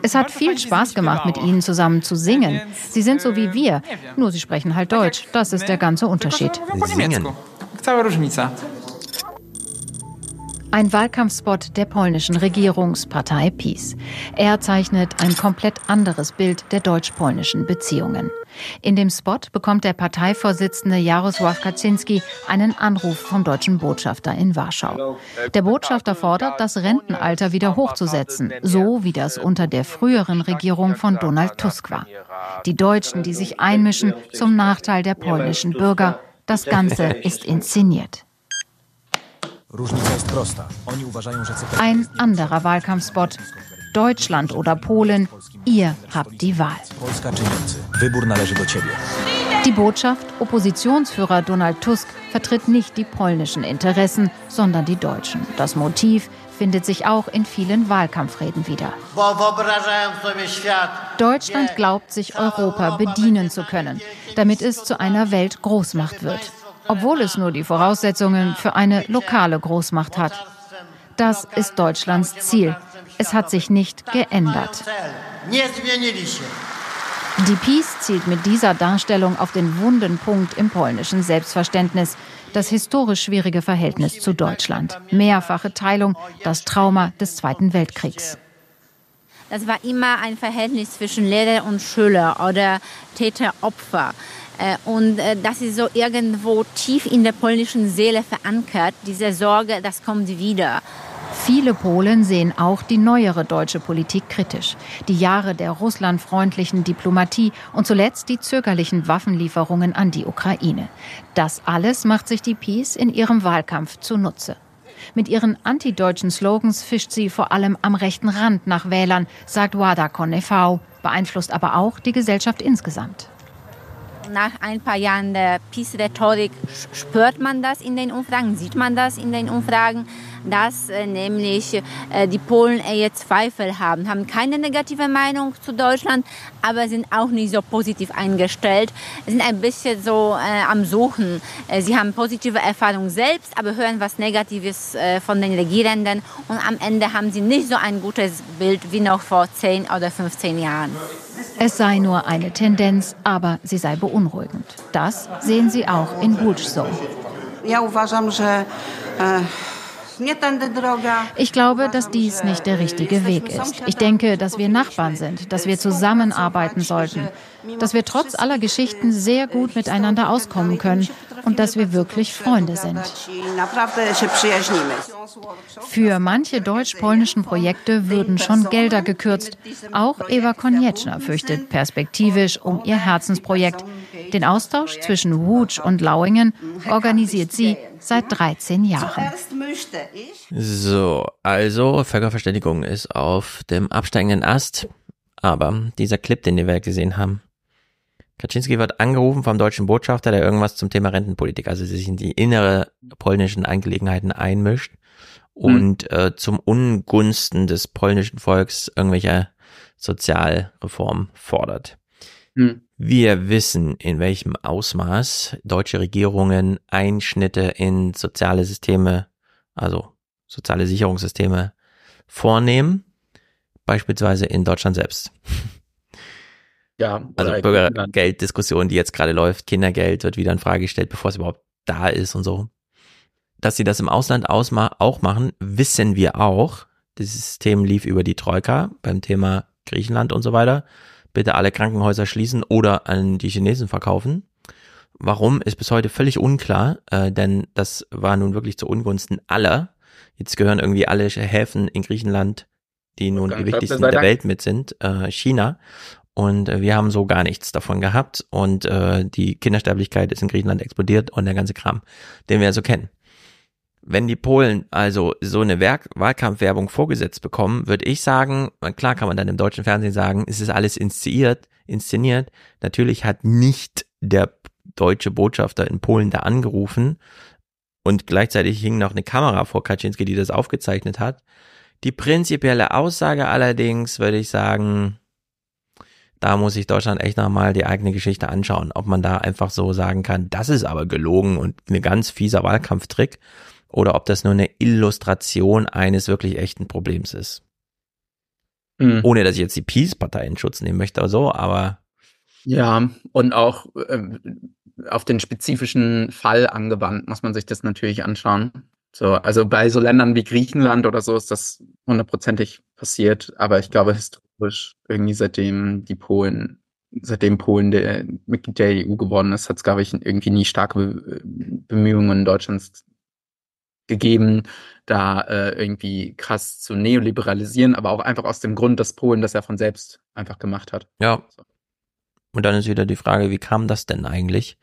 Es hat viel Spaß gemacht, mit ihnen zusammen zu singen. Sie sind so wie wir, nur sie sprechen halt Deutsch. Das ist der ganze Unterschied. Singen. Ein Wahlkampfspot der polnischen Regierungspartei PiS. Er zeichnet ein komplett anderes Bild der deutsch-polnischen Beziehungen. In dem Spot bekommt der Parteivorsitzende Jarosław Kaczynski einen Anruf vom deutschen Botschafter in Warschau. Der Botschafter fordert, das Rentenalter wieder hochzusetzen, so wie das unter der früheren Regierung von Donald Tusk war. Die Deutschen, die sich einmischen zum Nachteil der polnischen Bürger, das Ganze ist inszeniert. Ein anderer Wahlkampfspot. Deutschland oder Polen, ihr habt die Wahl. Die Botschaft, Oppositionsführer Donald Tusk vertritt nicht die polnischen Interessen, sondern die deutschen. Das Motiv findet sich auch in vielen Wahlkampfreden wieder. Deutschland glaubt, sich Europa bedienen zu können, damit es zu einer Weltgroßmacht wird, obwohl es nur die Voraussetzungen für eine lokale Großmacht hat. Das ist Deutschlands Ziel. Es hat sich nicht geändert. Die Peace zielt mit dieser Darstellung auf den wunden Punkt im polnischen Selbstverständnis, das historisch schwierige Verhältnis zu Deutschland. Mehrfache Teilung, das Trauma des Zweiten Weltkriegs.
Das war immer ein Verhältnis zwischen Lehrer und Schüler oder Täter-Opfer. Äh, und äh, das ist so irgendwo tief in der polnischen Seele verankert, diese Sorge, das kommt wieder.
Viele Polen sehen auch die neuere deutsche Politik kritisch. Die Jahre der russlandfreundlichen Diplomatie und zuletzt die zögerlichen Waffenlieferungen an die Ukraine. Das alles macht sich die Peace in ihrem Wahlkampf zunutze. Mit ihren antideutschen Slogans fischt sie vor allem am rechten Rand nach Wählern, sagt Wada Konefau, beeinflusst aber auch die Gesellschaft insgesamt.
Nach ein paar Jahren der Peace-Rhetorik spürt man das in den Umfragen, sieht man das in den Umfragen dass äh, nämlich äh, die Polen eher Zweifel haben, haben keine negative Meinung zu Deutschland, aber sind auch nicht so positiv eingestellt, sind ein bisschen so äh, am Suchen. Äh, sie haben positive Erfahrungen selbst, aber hören was Negatives äh, von den Regierenden und am Ende haben sie nicht so ein gutes Bild wie noch vor 10 oder 15 Jahren.
Es sei nur eine Tendenz, aber sie sei beunruhigend. Das sehen sie auch in so. Ja uważam, że Ich glaube, dass dies nicht der richtige Weg ist. Ich denke, dass wir Nachbarn sind, dass wir zusammenarbeiten sollten, dass wir trotz aller Geschichten sehr gut miteinander auskommen können und dass wir wirklich Freunde sind. Für manche deutsch-polnischen Projekte würden schon Gelder gekürzt. Auch Eva Konieczna fürchtet perspektivisch um ihr Herzensprojekt. Den Austausch zwischen Łódź und Lauingen organisiert sie seit 13 Jahren.
So, also Völkerverständigung ist auf dem absteigenden Ast. Aber dieser Clip, den wir gesehen haben, Kaczynski wird angerufen vom deutschen Botschafter, der irgendwas zum Thema Rentenpolitik, also sich in die innere polnischen Angelegenheiten einmischt und hm. äh, zum Ungunsten des polnischen Volks irgendwelche Sozialreformen fordert. Hm. Wir wissen, in welchem Ausmaß deutsche Regierungen Einschnitte in soziale Systeme, also soziale Sicherungssysteme vornehmen, beispielsweise in Deutschland selbst.
Ja,
also Bürgergelddiskussion, die jetzt gerade läuft, Kindergeld wird wieder in Frage gestellt, bevor es überhaupt da ist und so. Dass sie das im Ausland auch machen, wissen wir auch. Das System lief über die Troika beim Thema Griechenland und so weiter. Bitte alle Krankenhäuser schließen oder an die Chinesen verkaufen. Warum ist bis heute völlig unklar, äh, denn das war nun wirklich zu Ungunsten aller. Jetzt gehören irgendwie alle Häfen in Griechenland, die nun die wichtigsten der Welt mit sind, äh, China. Und äh, wir haben so gar nichts davon gehabt. Und äh, die Kindersterblichkeit ist in Griechenland explodiert und der ganze Kram, den wir so kennen. Wenn die Polen also so eine Werk Wahlkampfwerbung vorgesetzt bekommen, würde ich sagen, klar kann man dann im deutschen Fernsehen sagen, es ist alles inszeniert, inszeniert. Natürlich hat nicht der deutsche Botschafter in Polen da angerufen und gleichzeitig hing noch eine Kamera vor Kaczynski, die das aufgezeichnet hat. Die prinzipielle Aussage allerdings würde ich sagen, da muss sich Deutschland echt nochmal die eigene Geschichte anschauen, ob man da einfach so sagen kann, das ist aber gelogen und ein ganz fieser Wahlkampftrick oder ob das nur eine Illustration eines wirklich echten Problems ist. Mhm. Ohne dass ich jetzt die Peace-Partei in Schutz nehmen möchte oder so, aber.
Ja, und auch äh, auf den spezifischen Fall angewandt muss man sich das natürlich anschauen. So, also bei so Ländern wie Griechenland oder so ist das hundertprozentig passiert, aber ich glaube historisch irgendwie seitdem die Polen, seitdem Polen der Mitglied der EU geworden ist, hat es glaube ich irgendwie nie starke Bemühungen Deutschlands gegeben, da äh, irgendwie krass zu neoliberalisieren, aber auch einfach aus dem Grund, dass Polen das ja von selbst einfach gemacht hat.
Ja. Und dann ist wieder die Frage, wie kam das denn eigentlich?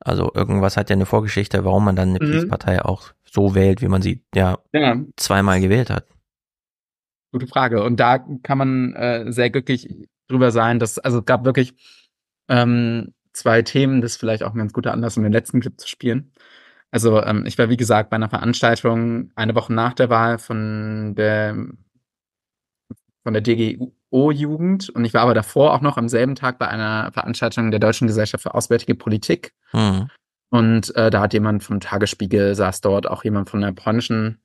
Also irgendwas hat ja eine Vorgeschichte, warum man dann eine mhm. Peace-Partei auch so wählt, wie man sie ja, ja, zweimal gewählt hat.
Gute Frage. Und da kann man äh, sehr glücklich drüber sein, dass, also es gab wirklich ähm, zwei Themen, das ist vielleicht auch ein ganz guter Anlass, um den letzten Clip zu spielen. Also ähm, ich war, wie gesagt, bei einer Veranstaltung eine Woche nach der Wahl von der von der DGO-Jugend und ich war aber davor auch noch am selben Tag bei einer Veranstaltung der Deutschen Gesellschaft für Auswärtige Politik. Mhm. Und äh, da hat jemand vom Tagesspiegel, saß dort auch jemand von der polnischen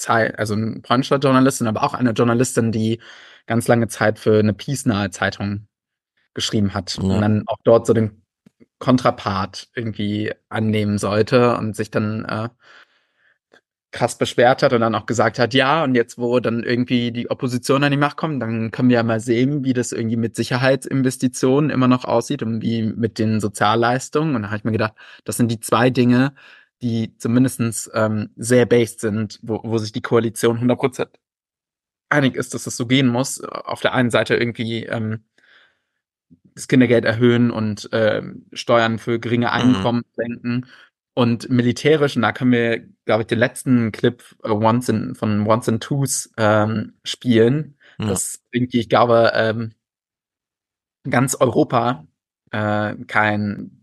Zeit, also ein polnischer Journalistin, aber auch eine Journalistin, die ganz lange Zeit für eine peace-nahe Zeitung geschrieben hat. Ja. Und dann auch dort so den Kontrapart irgendwie annehmen sollte und sich dann äh, krass beschwert hat und dann auch gesagt hat, ja, und jetzt, wo dann irgendwie die Opposition an die Macht kommt, dann können wir ja mal sehen, wie das irgendwie mit Sicherheitsinvestitionen immer noch aussieht und wie mit den Sozialleistungen. Und da habe ich mir gedacht, das sind die zwei Dinge, die zumindestens ähm, sehr based sind, wo, wo sich die Koalition 100% einig ist, dass es das so gehen muss. Auf der einen Seite irgendwie ähm, das Kindergeld erhöhen und äh, Steuern für geringe mhm. Einkommen mhm. senken. Und militärisch, und da können wir, glaube ich, den letzten Clip uh, Once in, von Once and Twos ähm, spielen. Ja. Das irgendwie, ich glaube, ähm, ganz Europa äh, kein,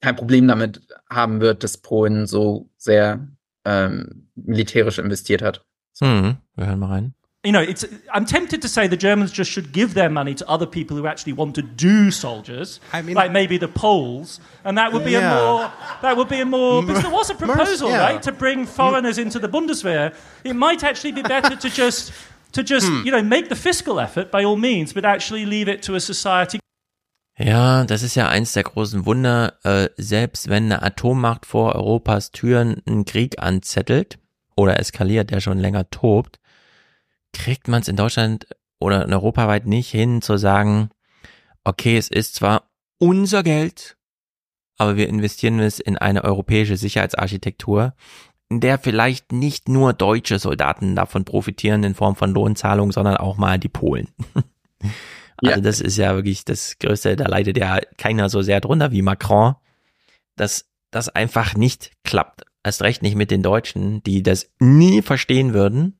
kein Problem damit haben wird, dass Polen so sehr ähm, militärisch investiert hat.
So. Mhm. Wir hören mal rein
you know, it's, I'm tempted to say the Germans just should give their money to other people who actually want to do soldiers, I mean, like maybe the Poles, and that would be yeah. a more that would be a more because there was a proposal, yeah. right, to bring foreigners into the Bundeswehr. It might actually be better to just to just hmm. you know make the fiscal effort by all means, but actually leave it to a society.
Ja, das ist ja eins der großen Wunder. Äh, selbst wenn eine Atommacht vor Europas Türen einen Krieg anzettelt oder eskaliert, der schon länger tobt, kriegt man es in Deutschland oder in europaweit nicht hin zu sagen, okay, es ist zwar unser Geld, aber wir investieren es in eine europäische Sicherheitsarchitektur, in der vielleicht nicht nur deutsche Soldaten davon profitieren in Form von Lohnzahlungen, sondern auch mal die Polen. Also ja. das ist ja wirklich das Größte, da leidet ja keiner so sehr drunter wie Macron, dass das einfach nicht klappt. Erst recht nicht mit den Deutschen, die das nie verstehen würden,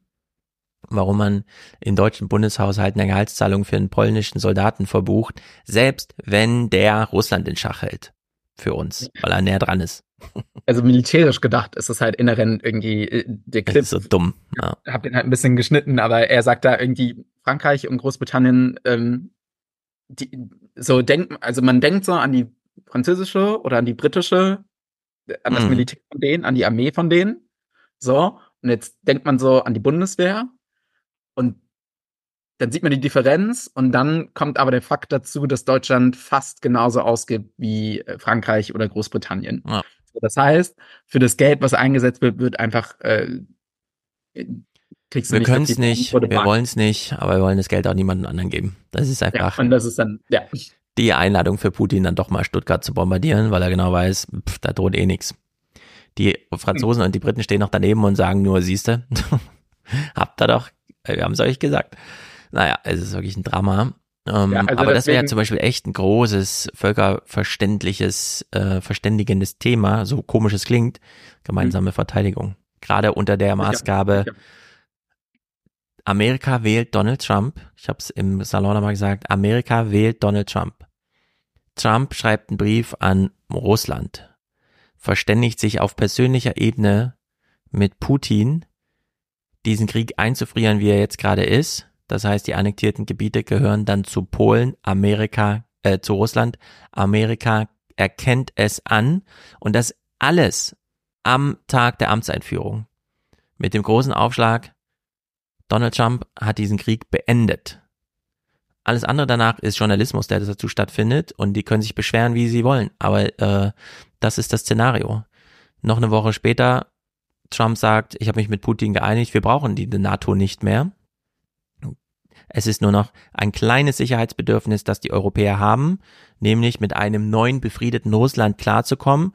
warum man in deutschen Bundeshaushalten eine Gehaltszahlung für einen polnischen Soldaten verbucht, selbst wenn der Russland in Schach hält. Für uns, weil er näher dran ist.
Also militärisch gedacht ist es halt inhärent irgendwie äh, der Clip.
So dumm.
Ja. Hab den halt ein bisschen geschnitten, aber er sagt da irgendwie Frankreich und Großbritannien, ähm, die, so denkt, also man denkt so an die französische oder an die britische, an das mhm. Militär von denen, an die Armee von denen. So, und jetzt denkt man so an die Bundeswehr und dann sieht man die Differenz und dann kommt aber der Fakt dazu, dass Deutschland fast genauso ausgibt wie äh, Frankreich oder Großbritannien. Ja. Das heißt, für das Geld, was eingesetzt wird, wird einfach äh,
kriegst du Wir können es nicht, wir wollen es nicht, aber wir wollen das Geld auch niemandem anderen geben. Das ist einfach.
Ja, und das ist dann, ja.
Die Einladung für Putin, dann doch mal Stuttgart zu bombardieren, weil er genau weiß, pff, da droht eh nichts. Die Franzosen hm. und die Briten stehen noch daneben und sagen nur, siehste, habt ihr doch, wir haben es euch gesagt. Naja, es ist wirklich ein Drama. Ähm, ja, also aber das wäre zum Beispiel echt ein großes, völkerverständliches, äh, verständigendes Thema, so komisch es klingt, gemeinsame mhm. Verteidigung. Gerade unter der Maßgabe, ja, ja. Amerika wählt Donald Trump. Ich habe es im Salon nochmal gesagt, Amerika wählt Donald Trump. Trump schreibt einen Brief an Russland, verständigt sich auf persönlicher Ebene mit Putin, diesen Krieg einzufrieren, wie er jetzt gerade ist, das heißt, die annektierten Gebiete gehören dann zu Polen, Amerika, äh, zu Russland. Amerika erkennt es an und das alles am Tag der Amtseinführung. Mit dem großen Aufschlag, Donald Trump hat diesen Krieg beendet. Alles andere danach ist Journalismus, der dazu stattfindet und die können sich beschweren, wie sie wollen. Aber äh, das ist das Szenario. Noch eine Woche später, Trump sagt, ich habe mich mit Putin geeinigt, wir brauchen die NATO nicht mehr. Es ist nur noch ein kleines Sicherheitsbedürfnis, das die Europäer haben, nämlich mit einem neuen befriedeten Russland klarzukommen.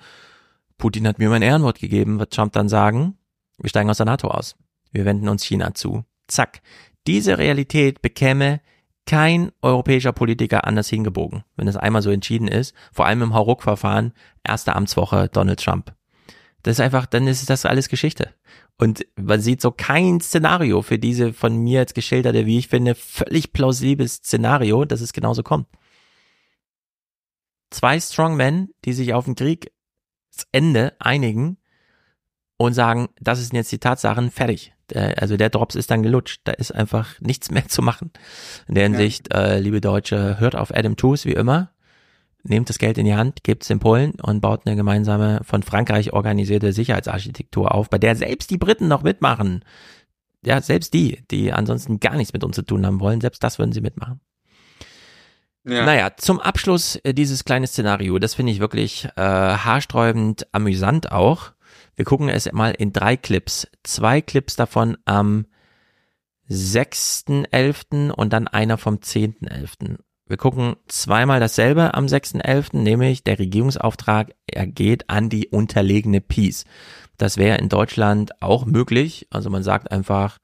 Putin hat mir mein Ehrenwort gegeben, wird Trump dann sagen. Wir steigen aus der NATO aus. Wir wenden uns China zu. Zack. Diese Realität bekäme kein europäischer Politiker anders hingebogen, wenn es einmal so entschieden ist. Vor allem im Hauruck-Verfahren, erste Amtswoche Donald Trump. Das ist einfach, dann ist das alles Geschichte. Und man sieht so kein Szenario für diese von mir jetzt geschilderte, wie ich finde, völlig plausibles Szenario, dass es genauso kommt. Zwei Strongmen, die sich auf den Kriegsende einigen und sagen, das sind jetzt die Tatsachen, fertig. Also der Drops ist dann gelutscht, da ist einfach nichts mehr zu machen. In der Hinsicht, ja. äh, liebe Deutsche, hört auf Adam Tooze wie immer nehmt das Geld in die Hand, gebt es in Polen und baut eine gemeinsame von Frankreich organisierte Sicherheitsarchitektur auf, bei der selbst die Briten noch mitmachen. Ja, selbst die, die ansonsten gar nichts mit uns zu tun haben wollen, selbst das würden sie mitmachen. Ja. Naja, zum Abschluss äh, dieses kleine Szenario, das finde ich wirklich äh, haarsträubend amüsant auch. Wir gucken es mal in drei Clips. Zwei Clips davon am 6.11. und dann einer vom 10.11. Wir gucken zweimal dasselbe am 6.11., nämlich der Regierungsauftrag ergeht an die unterlegene Peace. Das wäre in Deutschland auch möglich. Also man sagt einfach,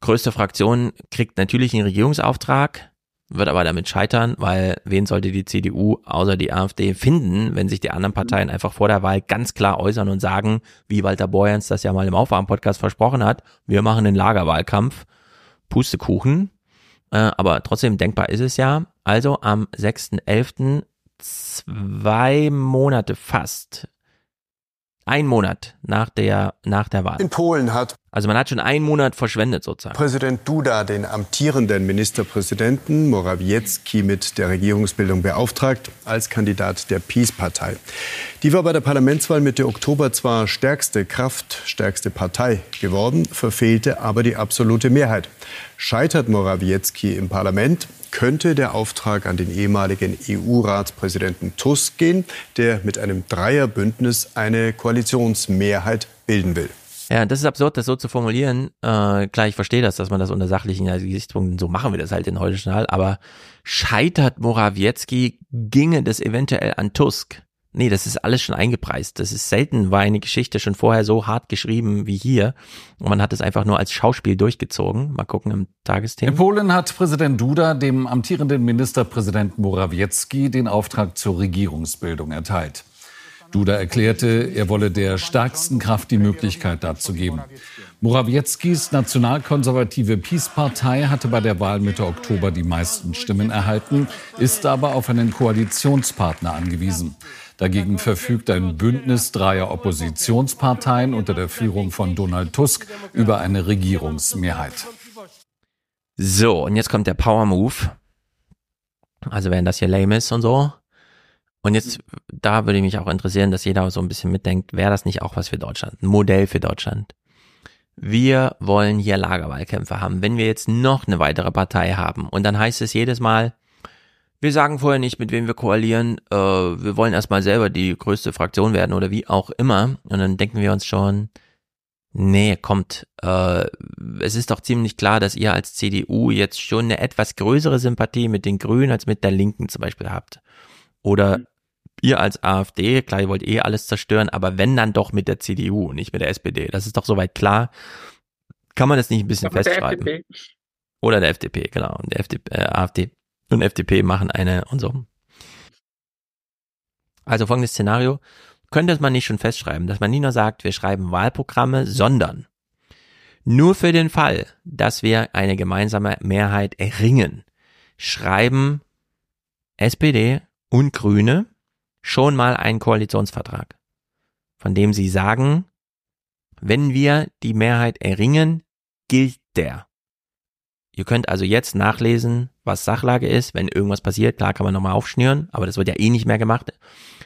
größte Fraktion kriegt natürlich einen Regierungsauftrag, wird aber damit scheitern, weil wen sollte die CDU außer die AfD finden, wenn sich die anderen Parteien einfach vor der Wahl ganz klar äußern und sagen, wie Walter Borjans das ja mal im Aufwärmpodcast versprochen hat, wir machen den Lagerwahlkampf. Pustekuchen, äh, aber trotzdem denkbar ist es ja. Also am 6.11. zwei Monate fast ein Monat nach der, nach der Wahl.
In Polen hat
also man hat schon einen Monat verschwendet sozusagen.
Präsident Duda den amtierenden Ministerpräsidenten Morawiecki mit der Regierungsbildung beauftragt als Kandidat der Peace-Partei. Die war bei der Parlamentswahl Mitte Oktober zwar stärkste Kraft, stärkste Partei geworden, verfehlte aber die absolute Mehrheit. Scheitert Morawiecki im Parlament, könnte der Auftrag an den ehemaligen EU-Ratspräsidenten Tusk gehen, der mit einem Dreierbündnis eine Koalitionsmehrheit bilden will.
Ja, das ist absurd, das so zu formulieren. Äh, klar, ich verstehe das, dass man das unter sachlichen Gesichtspunkten, so machen wir das halt in heute Journal, aber scheitert Morawiecki, ginge das eventuell an Tusk. Nee, das ist alles schon eingepreist. Das ist selten, war eine Geschichte schon vorher so hart geschrieben wie hier. Und man hat es einfach nur als Schauspiel durchgezogen. Mal gucken im Tagesthema.
In Polen hat Präsident Duda dem amtierenden Ministerpräsident Morawiecki den Auftrag zur Regierungsbildung erteilt. Duda erklärte, er wolle der stärksten Kraft die Möglichkeit dazu geben. Morawieckis nationalkonservative Peace-Partei hatte bei der Wahl Mitte Oktober die meisten Stimmen erhalten, ist aber auf einen Koalitionspartner angewiesen. Dagegen verfügt ein Bündnis dreier Oppositionsparteien unter der Führung von Donald Tusk über eine Regierungsmehrheit.
So, und jetzt kommt der Power Move. Also wenn das hier lame ist und so, und jetzt, da würde mich auch interessieren, dass jeder so ein bisschen mitdenkt, wäre das nicht auch was für Deutschland? Ein Modell für Deutschland. Wir wollen hier Lagerwahlkämpfe haben. Wenn wir jetzt noch eine weitere Partei haben und dann heißt es jedes Mal, wir sagen vorher nicht, mit wem wir koalieren, äh, wir wollen erstmal selber die größte Fraktion werden oder wie auch immer. Und dann denken wir uns schon, nee, kommt, äh, es ist doch ziemlich klar, dass ihr als CDU jetzt schon eine etwas größere Sympathie mit den Grünen als mit der Linken zum Beispiel habt. Oder ihr als AfD, klar, ihr wollt eh alles zerstören, aber wenn dann doch mit der CDU, nicht mit der SPD. Das ist doch soweit klar. Kann man das nicht ein bisschen festschreiben? Der Oder der FDP, genau. Und der FDP, äh, AfD und FDP machen eine und so. Also folgendes Szenario. Könnte man nicht schon festschreiben, dass man nicht nur sagt, wir schreiben Wahlprogramme, sondern nur für den Fall, dass wir eine gemeinsame Mehrheit erringen, schreiben SPD und Grüne schon mal einen Koalitionsvertrag, von dem sie sagen, wenn wir die Mehrheit erringen, gilt der. Ihr könnt also jetzt nachlesen, was Sachlage ist. Wenn irgendwas passiert, klar kann man nochmal aufschnüren, aber das wird ja eh nicht mehr gemacht.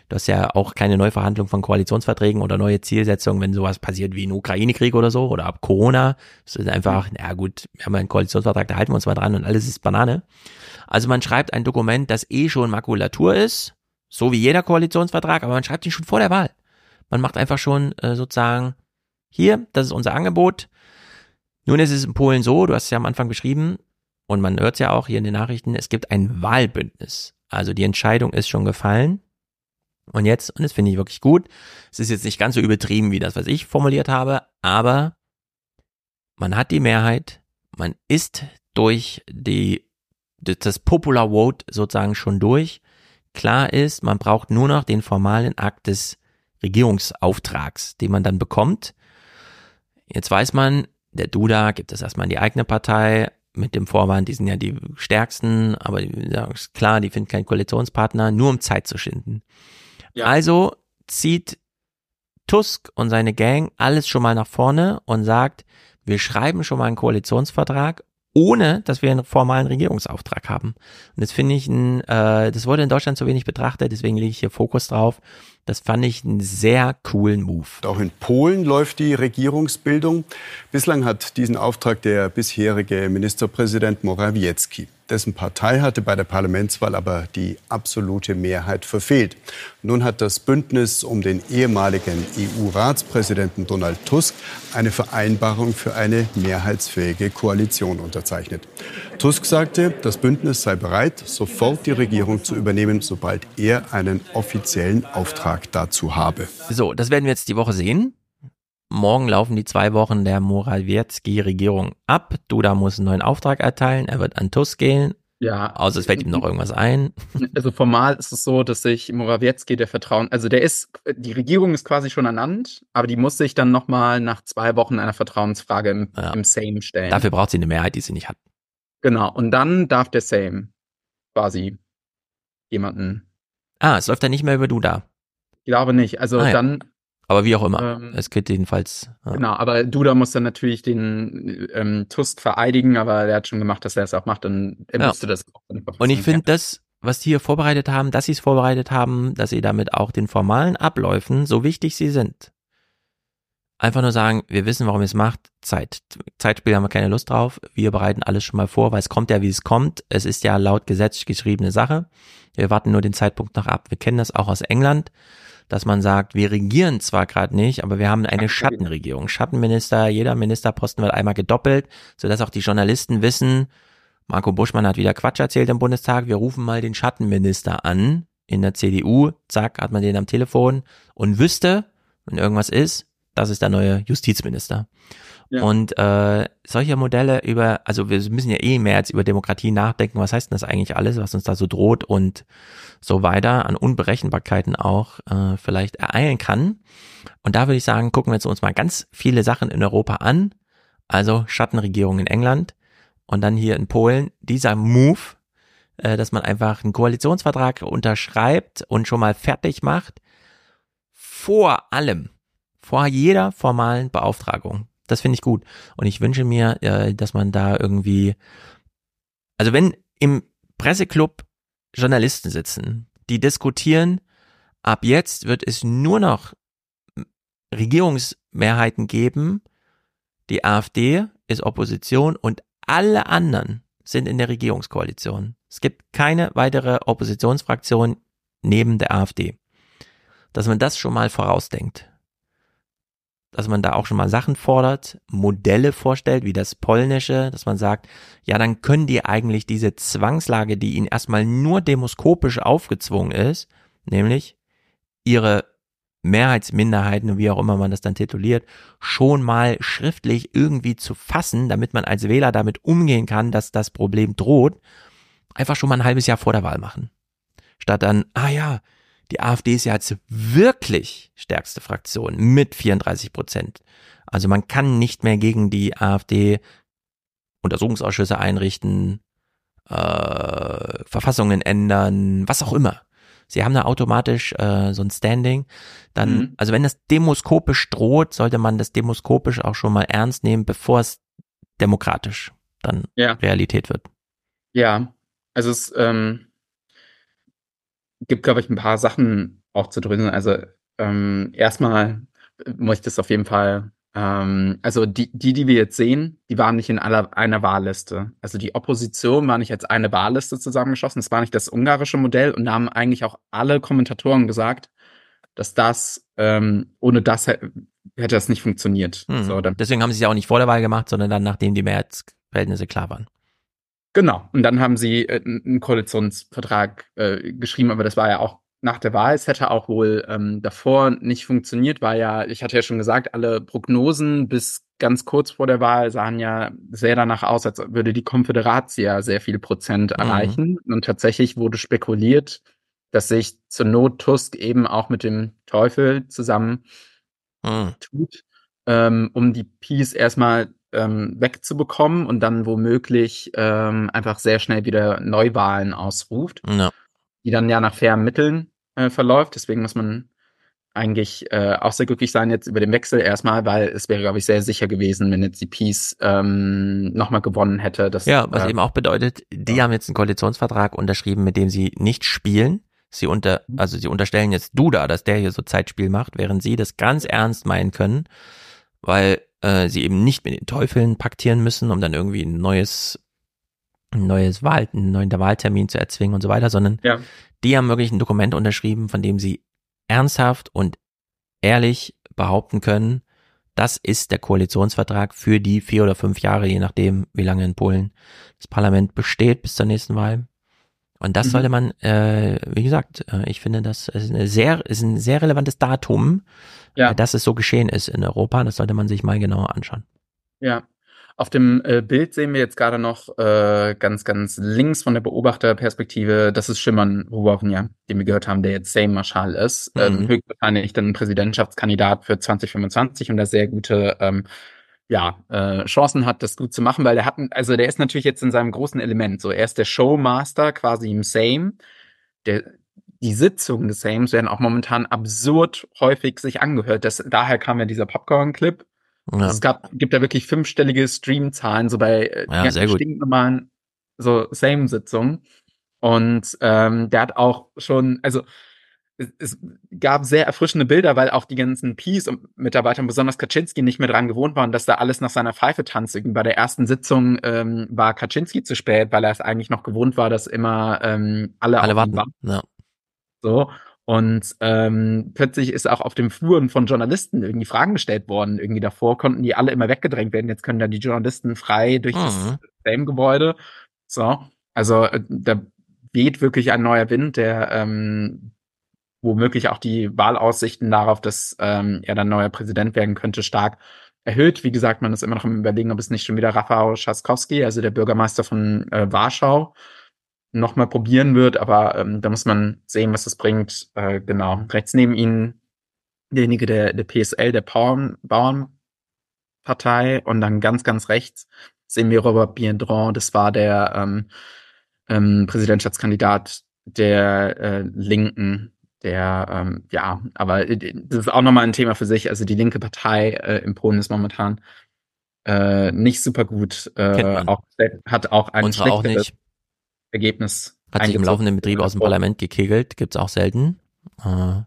Du hast ja auch keine Neuverhandlung von Koalitionsverträgen oder neue Zielsetzungen, wenn sowas passiert wie ein Ukraine-Krieg oder so oder ab Corona. Das ist einfach, na gut, wir haben einen Koalitionsvertrag, da halten wir uns mal dran und alles ist Banane. Also man schreibt ein Dokument, das eh schon Makulatur ist, so wie jeder Koalitionsvertrag, aber man schreibt ihn schon vor der Wahl. Man macht einfach schon äh, sozusagen, hier, das ist unser Angebot. Nun ist es in Polen so, du hast es ja am Anfang beschrieben, und man hört ja auch hier in den Nachrichten, es gibt ein Wahlbündnis. Also die Entscheidung ist schon gefallen. Und jetzt, und das finde ich wirklich gut, es ist jetzt nicht ganz so übertrieben wie das, was ich formuliert habe, aber man hat die Mehrheit, man ist durch die, das Popular Vote sozusagen schon durch Klar ist, man braucht nur noch den formalen Akt des Regierungsauftrags, den man dann bekommt. Jetzt weiß man, der Duda gibt es erstmal in die eigene Partei mit dem Vorwand, die sind ja die stärksten, aber ja, klar, die finden keinen Koalitionspartner, nur um Zeit zu schinden. Ja. Also zieht Tusk und seine Gang alles schon mal nach vorne und sagt, wir schreiben schon mal einen Koalitionsvertrag ohne dass wir einen formalen Regierungsauftrag haben. Und das finde ich, ein, äh, das wurde in Deutschland zu wenig betrachtet, deswegen lege ich hier Fokus drauf. Das fand ich einen sehr coolen Move.
Auch in Polen läuft die Regierungsbildung. Bislang hat diesen Auftrag der bisherige Ministerpräsident Morawiecki. Dessen Partei hatte bei der Parlamentswahl aber die absolute Mehrheit verfehlt. Nun hat das Bündnis um den ehemaligen EU-Ratspräsidenten Donald Tusk eine Vereinbarung für eine mehrheitsfähige Koalition unterzeichnet. Tusk sagte, das Bündnis sei bereit, sofort die Regierung zu übernehmen, sobald er einen offiziellen Auftrag dazu habe.
So, das werden wir jetzt die Woche sehen. Morgen laufen die zwei Wochen der Morawiecki-Regierung ab. Duda muss einen neuen Auftrag erteilen. Er wird an Tusk gehen. Ja. Außer es fällt ihm noch irgendwas ein.
Also formal ist es so, dass sich Morawiecki der Vertrauen, also der ist, die Regierung ist quasi schon ernannt, aber die muss sich dann nochmal nach zwei Wochen einer Vertrauensfrage im, ja. im Sejm stellen.
Dafür braucht sie eine Mehrheit, die sie nicht hat.
Genau. Und dann darf der Sejm quasi jemanden.
Ah, es läuft dann nicht mehr über Duda.
Ich glaube nicht. Also ah, ja. dann
aber wie auch immer. Ähm, es geht jedenfalls.
Ja. Genau, aber Duda muss dann natürlich den ähm, Tusk vereidigen, aber er hat schon gemacht, dass er es auch macht und er ja. müsste das auch.
Und ich finde das, was die hier vorbereitet haben, dass sie es vorbereitet haben, dass sie damit auch den formalen Abläufen, so wichtig sie sind. einfach nur sagen, wir wissen, warum ihr es macht. Zeit. Zeitspiel haben wir keine Lust drauf. Wir bereiten alles schon mal vor, weil es kommt ja, wie es kommt. Es ist ja laut Gesetz geschriebene Sache. Wir warten nur den Zeitpunkt noch ab. Wir kennen das auch aus England, dass man sagt, wir regieren zwar gerade nicht, aber wir haben eine Schattenregierung. Schattenminister, jeder Ministerposten wird einmal gedoppelt, sodass auch die Journalisten wissen, Marco Buschmann hat wieder Quatsch erzählt im Bundestag, wir rufen mal den Schattenminister an in der CDU, zack, hat man den am Telefon und wüsste, wenn irgendwas ist, das ist der neue Justizminister. Und äh, solche Modelle über, also wir müssen ja eh mehr als über Demokratie nachdenken, was heißt denn das eigentlich alles, was uns da so droht und so weiter an Unberechenbarkeiten auch äh, vielleicht ereilen kann. Und da würde ich sagen, gucken wir jetzt uns mal ganz viele Sachen in Europa an. Also Schattenregierung in England und dann hier in Polen. Dieser Move, äh, dass man einfach einen Koalitionsvertrag unterschreibt und schon mal fertig macht, vor allem vor jeder formalen Beauftragung. Das finde ich gut. Und ich wünsche mir, äh, dass man da irgendwie, also wenn im Presseclub Journalisten sitzen, die diskutieren, ab jetzt wird es nur noch Regierungsmehrheiten geben, die AfD ist Opposition und alle anderen sind in der Regierungskoalition. Es gibt keine weitere Oppositionsfraktion neben der AfD. Dass man das schon mal vorausdenkt dass man da auch schon mal Sachen fordert, Modelle vorstellt, wie das polnische, dass man sagt, ja, dann können die eigentlich diese Zwangslage, die ihnen erstmal nur demoskopisch aufgezwungen ist, nämlich ihre Mehrheitsminderheiten, wie auch immer man das dann tituliert, schon mal schriftlich irgendwie zu fassen, damit man als Wähler damit umgehen kann, dass das Problem droht, einfach schon mal ein halbes Jahr vor der Wahl machen. Statt dann, ah ja, die AfD ist ja jetzt wirklich stärkste Fraktion mit 34 Prozent. Also man kann nicht mehr gegen die AfD Untersuchungsausschüsse einrichten, äh, Verfassungen ändern, was auch immer. Sie haben da automatisch äh, so ein Standing. Dann, mhm. also wenn das demoskopisch droht, sollte man das demoskopisch auch schon mal ernst nehmen, bevor es demokratisch dann ja. Realität wird.
Ja, also es ähm, gibt, glaube ich, ein paar Sachen auch zu drücken. Also ähm, erstmal muss ich das auf jeden Fall, ähm, also die, die, die wir jetzt sehen, die waren nicht in aller, einer Wahlliste. Also die Opposition war nicht als eine Wahlliste zusammengeschossen. Das war nicht das ungarische Modell und da haben eigentlich auch alle Kommentatoren gesagt, dass das ähm, ohne das hätte, hätte das nicht funktioniert.
Hm. So, Deswegen haben sie es ja auch nicht vor der Wahl gemacht, sondern dann, nachdem die Mehrheitsverhältnisse klar waren.
Genau. Und dann haben sie äh, einen Koalitionsvertrag äh, geschrieben, aber das war ja auch nach der Wahl. Es hätte auch wohl ähm, davor nicht funktioniert, weil ja, ich hatte ja schon gesagt, alle Prognosen bis ganz kurz vor der Wahl sahen ja sehr danach aus, als würde die Konföderatia sehr viel Prozent mhm. erreichen. Und tatsächlich wurde spekuliert, dass sich zur Not Tusk eben auch mit dem Teufel zusammen mhm. tut, ähm, um die Peace erstmal ähm, wegzubekommen und dann womöglich ähm, einfach sehr schnell wieder Neuwahlen ausruft, ja. die dann ja nach fairen Mitteln äh, verläuft. Deswegen muss man eigentlich äh, auch sehr glücklich sein jetzt über den Wechsel erstmal, weil es wäre, glaube ich, sehr sicher gewesen, wenn jetzt die Peace ähm, nochmal gewonnen hätte. Dass,
ja, was äh, eben auch bedeutet, die ja. haben jetzt einen Koalitionsvertrag unterschrieben, mit dem sie nicht spielen. Sie unter, mhm. also sie unterstellen jetzt Duda, dass der hier so Zeitspiel macht, während sie das ganz ernst meinen können, weil äh, sie eben nicht mit den Teufeln paktieren müssen, um dann irgendwie ein neues, ein neues Wahl, einen neuen Wahltermin zu erzwingen und so weiter, sondern ja. die haben wirklich ein Dokument unterschrieben, von dem sie ernsthaft und ehrlich behaupten können, das ist der Koalitionsvertrag für die vier oder fünf Jahre, je nachdem, wie lange in Polen das Parlament besteht bis zur nächsten Wahl. Und das mhm. sollte man, äh, wie gesagt, äh, ich finde, das ist, eine sehr, ist ein sehr relevantes Datum, ja. Äh, dass es so geschehen ist in Europa. Das sollte man sich mal genauer anschauen.
Ja. Auf dem äh, Bild sehen wir jetzt gerade noch äh, ganz, ganz links von der Beobachterperspektive, das ist Schimmern Rubovnia, den wir gehört haben, der jetzt Sejm-Marschall ist. Mhm. Ähm, höchstwahrscheinlich dann Präsidentschaftskandidat für 2025 und da sehr gute ähm, ja, äh, Chancen hat, das gut zu machen, weil der hat, also der ist natürlich jetzt in seinem großen Element. So, er ist der Showmaster quasi im Sejm. Der, die Sitzungen des Sejms werden auch momentan absurd häufig sich angehört. Das, daher kam ja dieser Popcorn-Clip. Ja. Es gab, gibt da wirklich fünfstellige Streamzahlen, so bei äh, ja, gut. stinknormalen so Same-Sitzungen. Und ähm, der hat auch schon, also es, gab sehr erfrischende Bilder, weil auch die ganzen Peace-Mitarbeiter, besonders Kaczynski, nicht mehr dran gewohnt waren, dass da alles nach seiner Pfeife tanzt. Bei der ersten Sitzung ähm, war Kaczynski zu spät, weil er es eigentlich noch gewohnt war, dass immer ähm, alle,
alle warten. Ja.
So. Und ähm, plötzlich ist auch auf dem Fluren von Journalisten irgendwie Fragen gestellt worden. Irgendwie davor konnten die alle immer weggedrängt werden. Jetzt können da die Journalisten frei durch mhm. das Fame-Gebäude. So. Also äh, da weht wirklich ein neuer Wind, der ähm, womöglich auch die Wahlaussichten darauf, dass ähm, er dann neuer Präsident werden könnte, stark erhöht. Wie gesagt, man ist immer noch im Überlegen, ob es nicht schon wieder Rafał Trzaskowski, also der Bürgermeister von äh, Warschau, nochmal probieren wird, aber ähm, da muss man sehen, was das bringt. Äh, genau. Rechts neben ihnen derjenige der, der PSL, der Bauern, Bauernpartei und dann ganz, ganz rechts sehen wir Robert Biendron, das war der ähm, ähm, Präsidentschaftskandidat der äh, Linken, der, ähm, ja, aber äh, das ist auch nochmal ein Thema für sich. Also die linke Partei äh, in Polen ist momentan äh, nicht super gut. Äh, auch, hat auch ein
Unsere auch nicht.
Ergebnis.
Hat sich im laufenden Betrieb aus dem Parlament gekegelt, gibt's auch selten. Äh,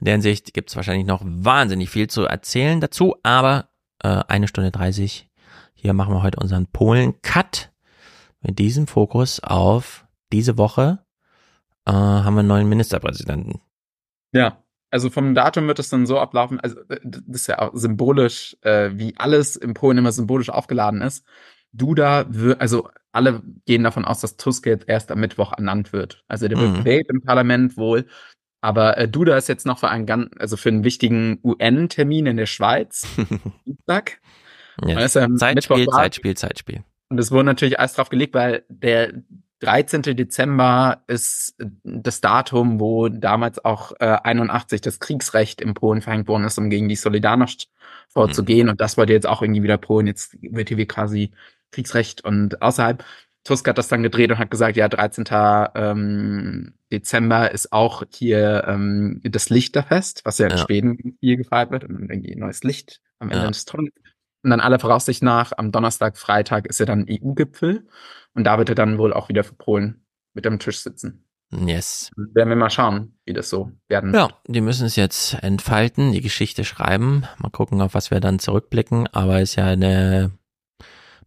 in der Hinsicht gibt's wahrscheinlich noch wahnsinnig viel zu erzählen dazu, aber äh, eine Stunde dreißig. Hier machen wir heute unseren Polen-Cut mit diesem Fokus auf diese Woche äh, haben wir einen neuen Ministerpräsidenten.
Ja, also vom Datum wird es dann so ablaufen, also äh, das ist ja auch symbolisch, äh, wie alles in Polen immer symbolisch aufgeladen ist. Duda wird, also alle gehen davon aus, dass Tusk jetzt erst am Mittwoch ernannt wird. Also der wird mhm. gewählt im Parlament wohl. Aber äh, Duda ist jetzt noch für einen ganz, also für einen wichtigen UN-Termin in der Schweiz. Dienstag.
yes. Zeitspiel, Zeitspiel, Zeitspiel.
Und es wurde natürlich alles drauf gelegt, weil der 13. Dezember ist das Datum, wo damals auch äh, 81 das Kriegsrecht in Polen verhängt worden ist, um gegen die Solidarność vorzugehen. Mhm. Und das wollte jetzt auch irgendwie wieder Polen. Jetzt wird hier wie quasi Kriegsrecht und außerhalb. Tusk hat das dann gedreht und hat gesagt, ja, 13. Ähm, Dezember ist auch hier ähm, das Lichterfest, was ja in ja. Schweden hier gefeiert wird und irgendwie ein neues Licht am Ende ja. des Tunnels. Und dann aller Voraussicht nach am Donnerstag, Freitag ist ja dann EU-Gipfel. Und da wird er dann wohl auch wieder für Polen mit am Tisch sitzen.
Yes.
Werden wir mal schauen, wie das so werden
wird. Ja, die müssen es jetzt entfalten, die Geschichte schreiben. Mal gucken, auf was wir dann zurückblicken. Aber ist ja eine,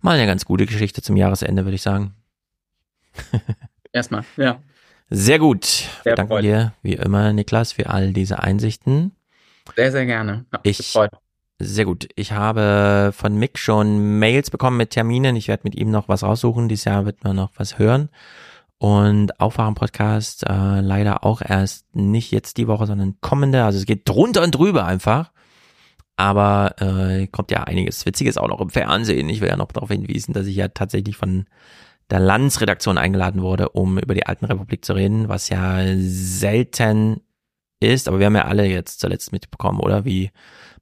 mal eine ganz gute Geschichte zum Jahresende, würde ich sagen.
Erstmal, ja.
Sehr gut. Sehr Danke dir, wie immer, Niklas, für all diese Einsichten.
Sehr, sehr gerne.
Ja, ich. Sehr gut. Ich habe von Mick schon Mails bekommen mit Terminen. Ich werde mit ihm noch was raussuchen. Dieses Jahr wird man noch was hören. Und Aufwachen-Podcast äh, leider auch erst nicht jetzt die Woche, sondern kommende. Also es geht drunter und drüber einfach. Aber äh, kommt ja einiges Witziges auch noch im Fernsehen. Ich will ja noch darauf hinweisen, dass ich ja tatsächlich von der Landsredaktion eingeladen wurde, um über die Alten Republik zu reden, was ja selten ist. Aber wir haben ja alle jetzt zuletzt mitbekommen, oder? Wie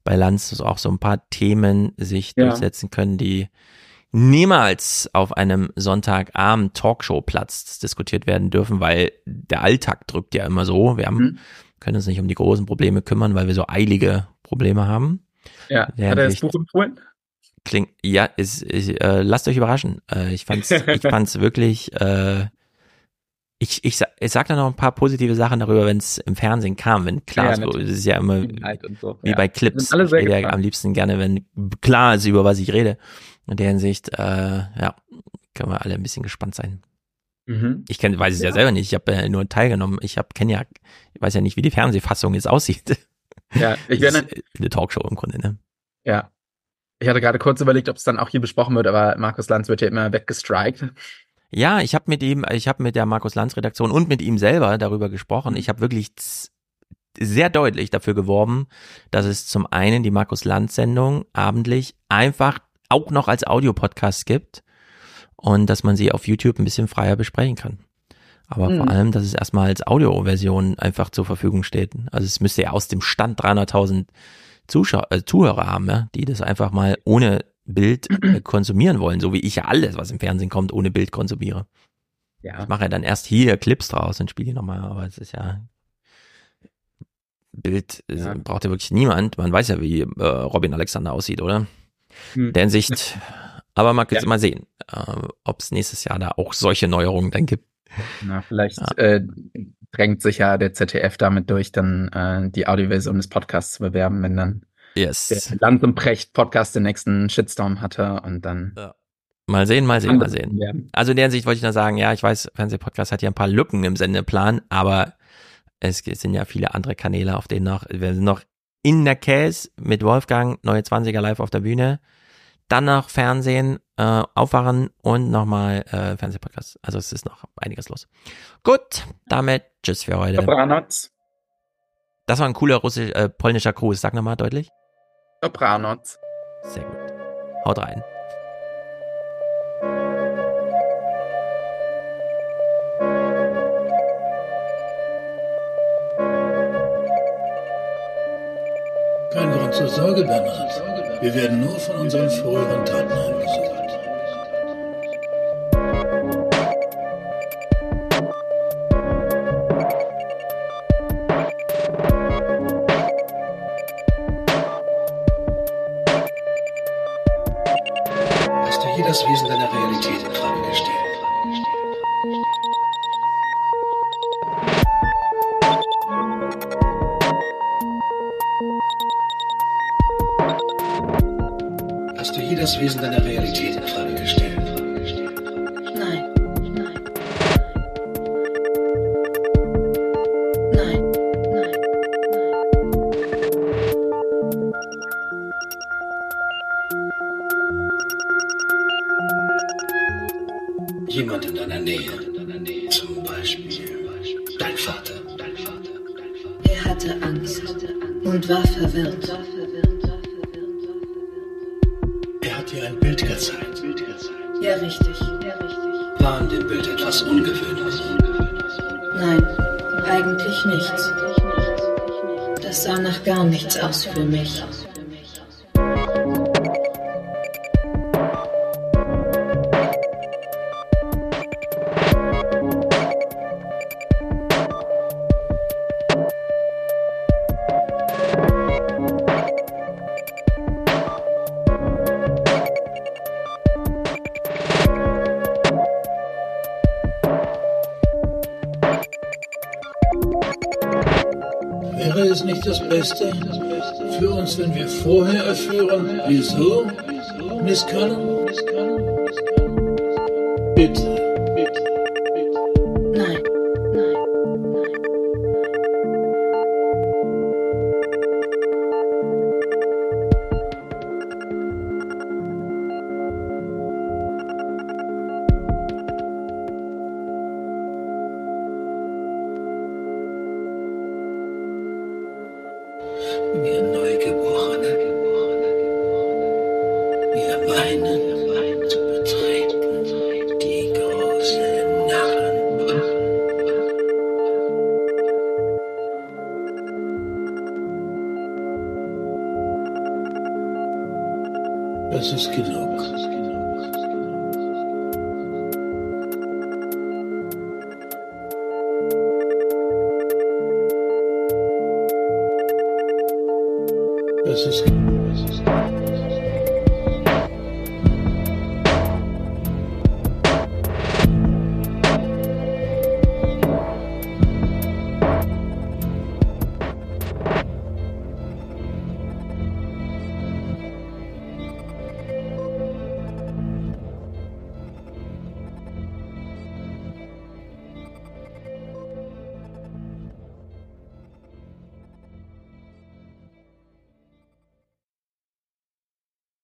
bei Lanz auch so ein paar Themen sich ja. durchsetzen können, die niemals auf einem Sonntagabend Talkshow-Platz diskutiert werden dürfen, weil der Alltag drückt ja immer so. Wir haben, mhm. können uns nicht um die großen Probleme kümmern, weil wir so eilige Probleme haben.
Ja, hat er das Buch empfohlen?
Klingt, ja, ist, ist, äh, lasst euch überraschen. Äh, ich fand's, ich fand's wirklich äh, ich, ich, ich sag da noch ein paar positive Sachen darüber, wenn es im Fernsehen kam, wenn klar ja, ist, es ist ja immer so. wie ja. bei Clips.
Ich rede
ja am liebsten gerne, wenn klar ist, über was ich rede. In der Hinsicht, äh, ja, können wir alle ein bisschen gespannt sein. Mhm. Ich kenn, weiß es ja. ja selber nicht. Ich habe ja nur teilgenommen. Ich habe kenne ja, ich weiß ja nicht, wie die Fernsehfassung jetzt aussieht.
Ja, ich werde
eine Talkshow im Grunde, ne?
Ja. Ich hatte gerade kurz überlegt, ob es dann auch hier besprochen wird, aber Markus Lanz wird ja immer weggestrikt.
Ja, ich habe mit ihm, ich habe mit der Markus Lanz Redaktion und mit ihm selber darüber gesprochen. Mhm. Ich habe wirklich sehr deutlich dafür geworben, dass es zum einen die Markus Lanz Sendung abendlich einfach auch noch als Audiopodcast gibt und dass man sie auf YouTube ein bisschen freier besprechen kann. Aber mhm. vor allem, dass es erstmal als Audioversion einfach zur Verfügung steht. Also es müsste ja aus dem Stand 300.000 Zuschauer, äh, Zuhörer haben, ja, die das einfach mal ohne Bild äh, konsumieren wollen, so wie ich ja alles, was im Fernsehen kommt, ohne Bild konsumiere. Ja. Ich mache ja dann erst hier Clips draus und spiele die nochmal, aber es ist ja Bild ja. braucht ja wirklich niemand. Man weiß ja, wie äh, Robin Alexander aussieht, oder? Hm. Der Hinsicht. Aber man kann ja. mal sehen, äh, ob es nächstes Jahr da auch solche Neuerungen dann gibt.
Na, vielleicht ja. äh, drängt sich ja der ZDF damit durch, dann äh, die Audioversion des Podcasts zu bewerben, wenn dann
yes.
der Lanz und Precht Podcast den nächsten Shitstorm hatte und dann.
Ja. Mal sehen, mal sehen, mal sehen. Also in der Hinsicht wollte ich nur sagen, ja, ich weiß, Fernsehpodcast hat ja ein paar Lücken im Sendeplan, aber es sind ja viele andere Kanäle, auf denen noch, wir sind noch in der Case mit Wolfgang, neue 20er live auf der Bühne, dann noch Fernsehen, äh, Aufwachen und nochmal äh, Fernsehpodcast. Also es ist noch einiges los. Gut, damit tschüss für heute. Das war ein cooler russisch, äh, polnischer Gruß. Sag nochmal deutlich.
Dobranoc.
Sehr gut. Haut rein.
Kein Grund zur Sorge, Bernhard. Wir werden nur von unseren früheren Taten das Wesen deiner Realität in Frage gestellt? Hast du je das Wesen deiner nicht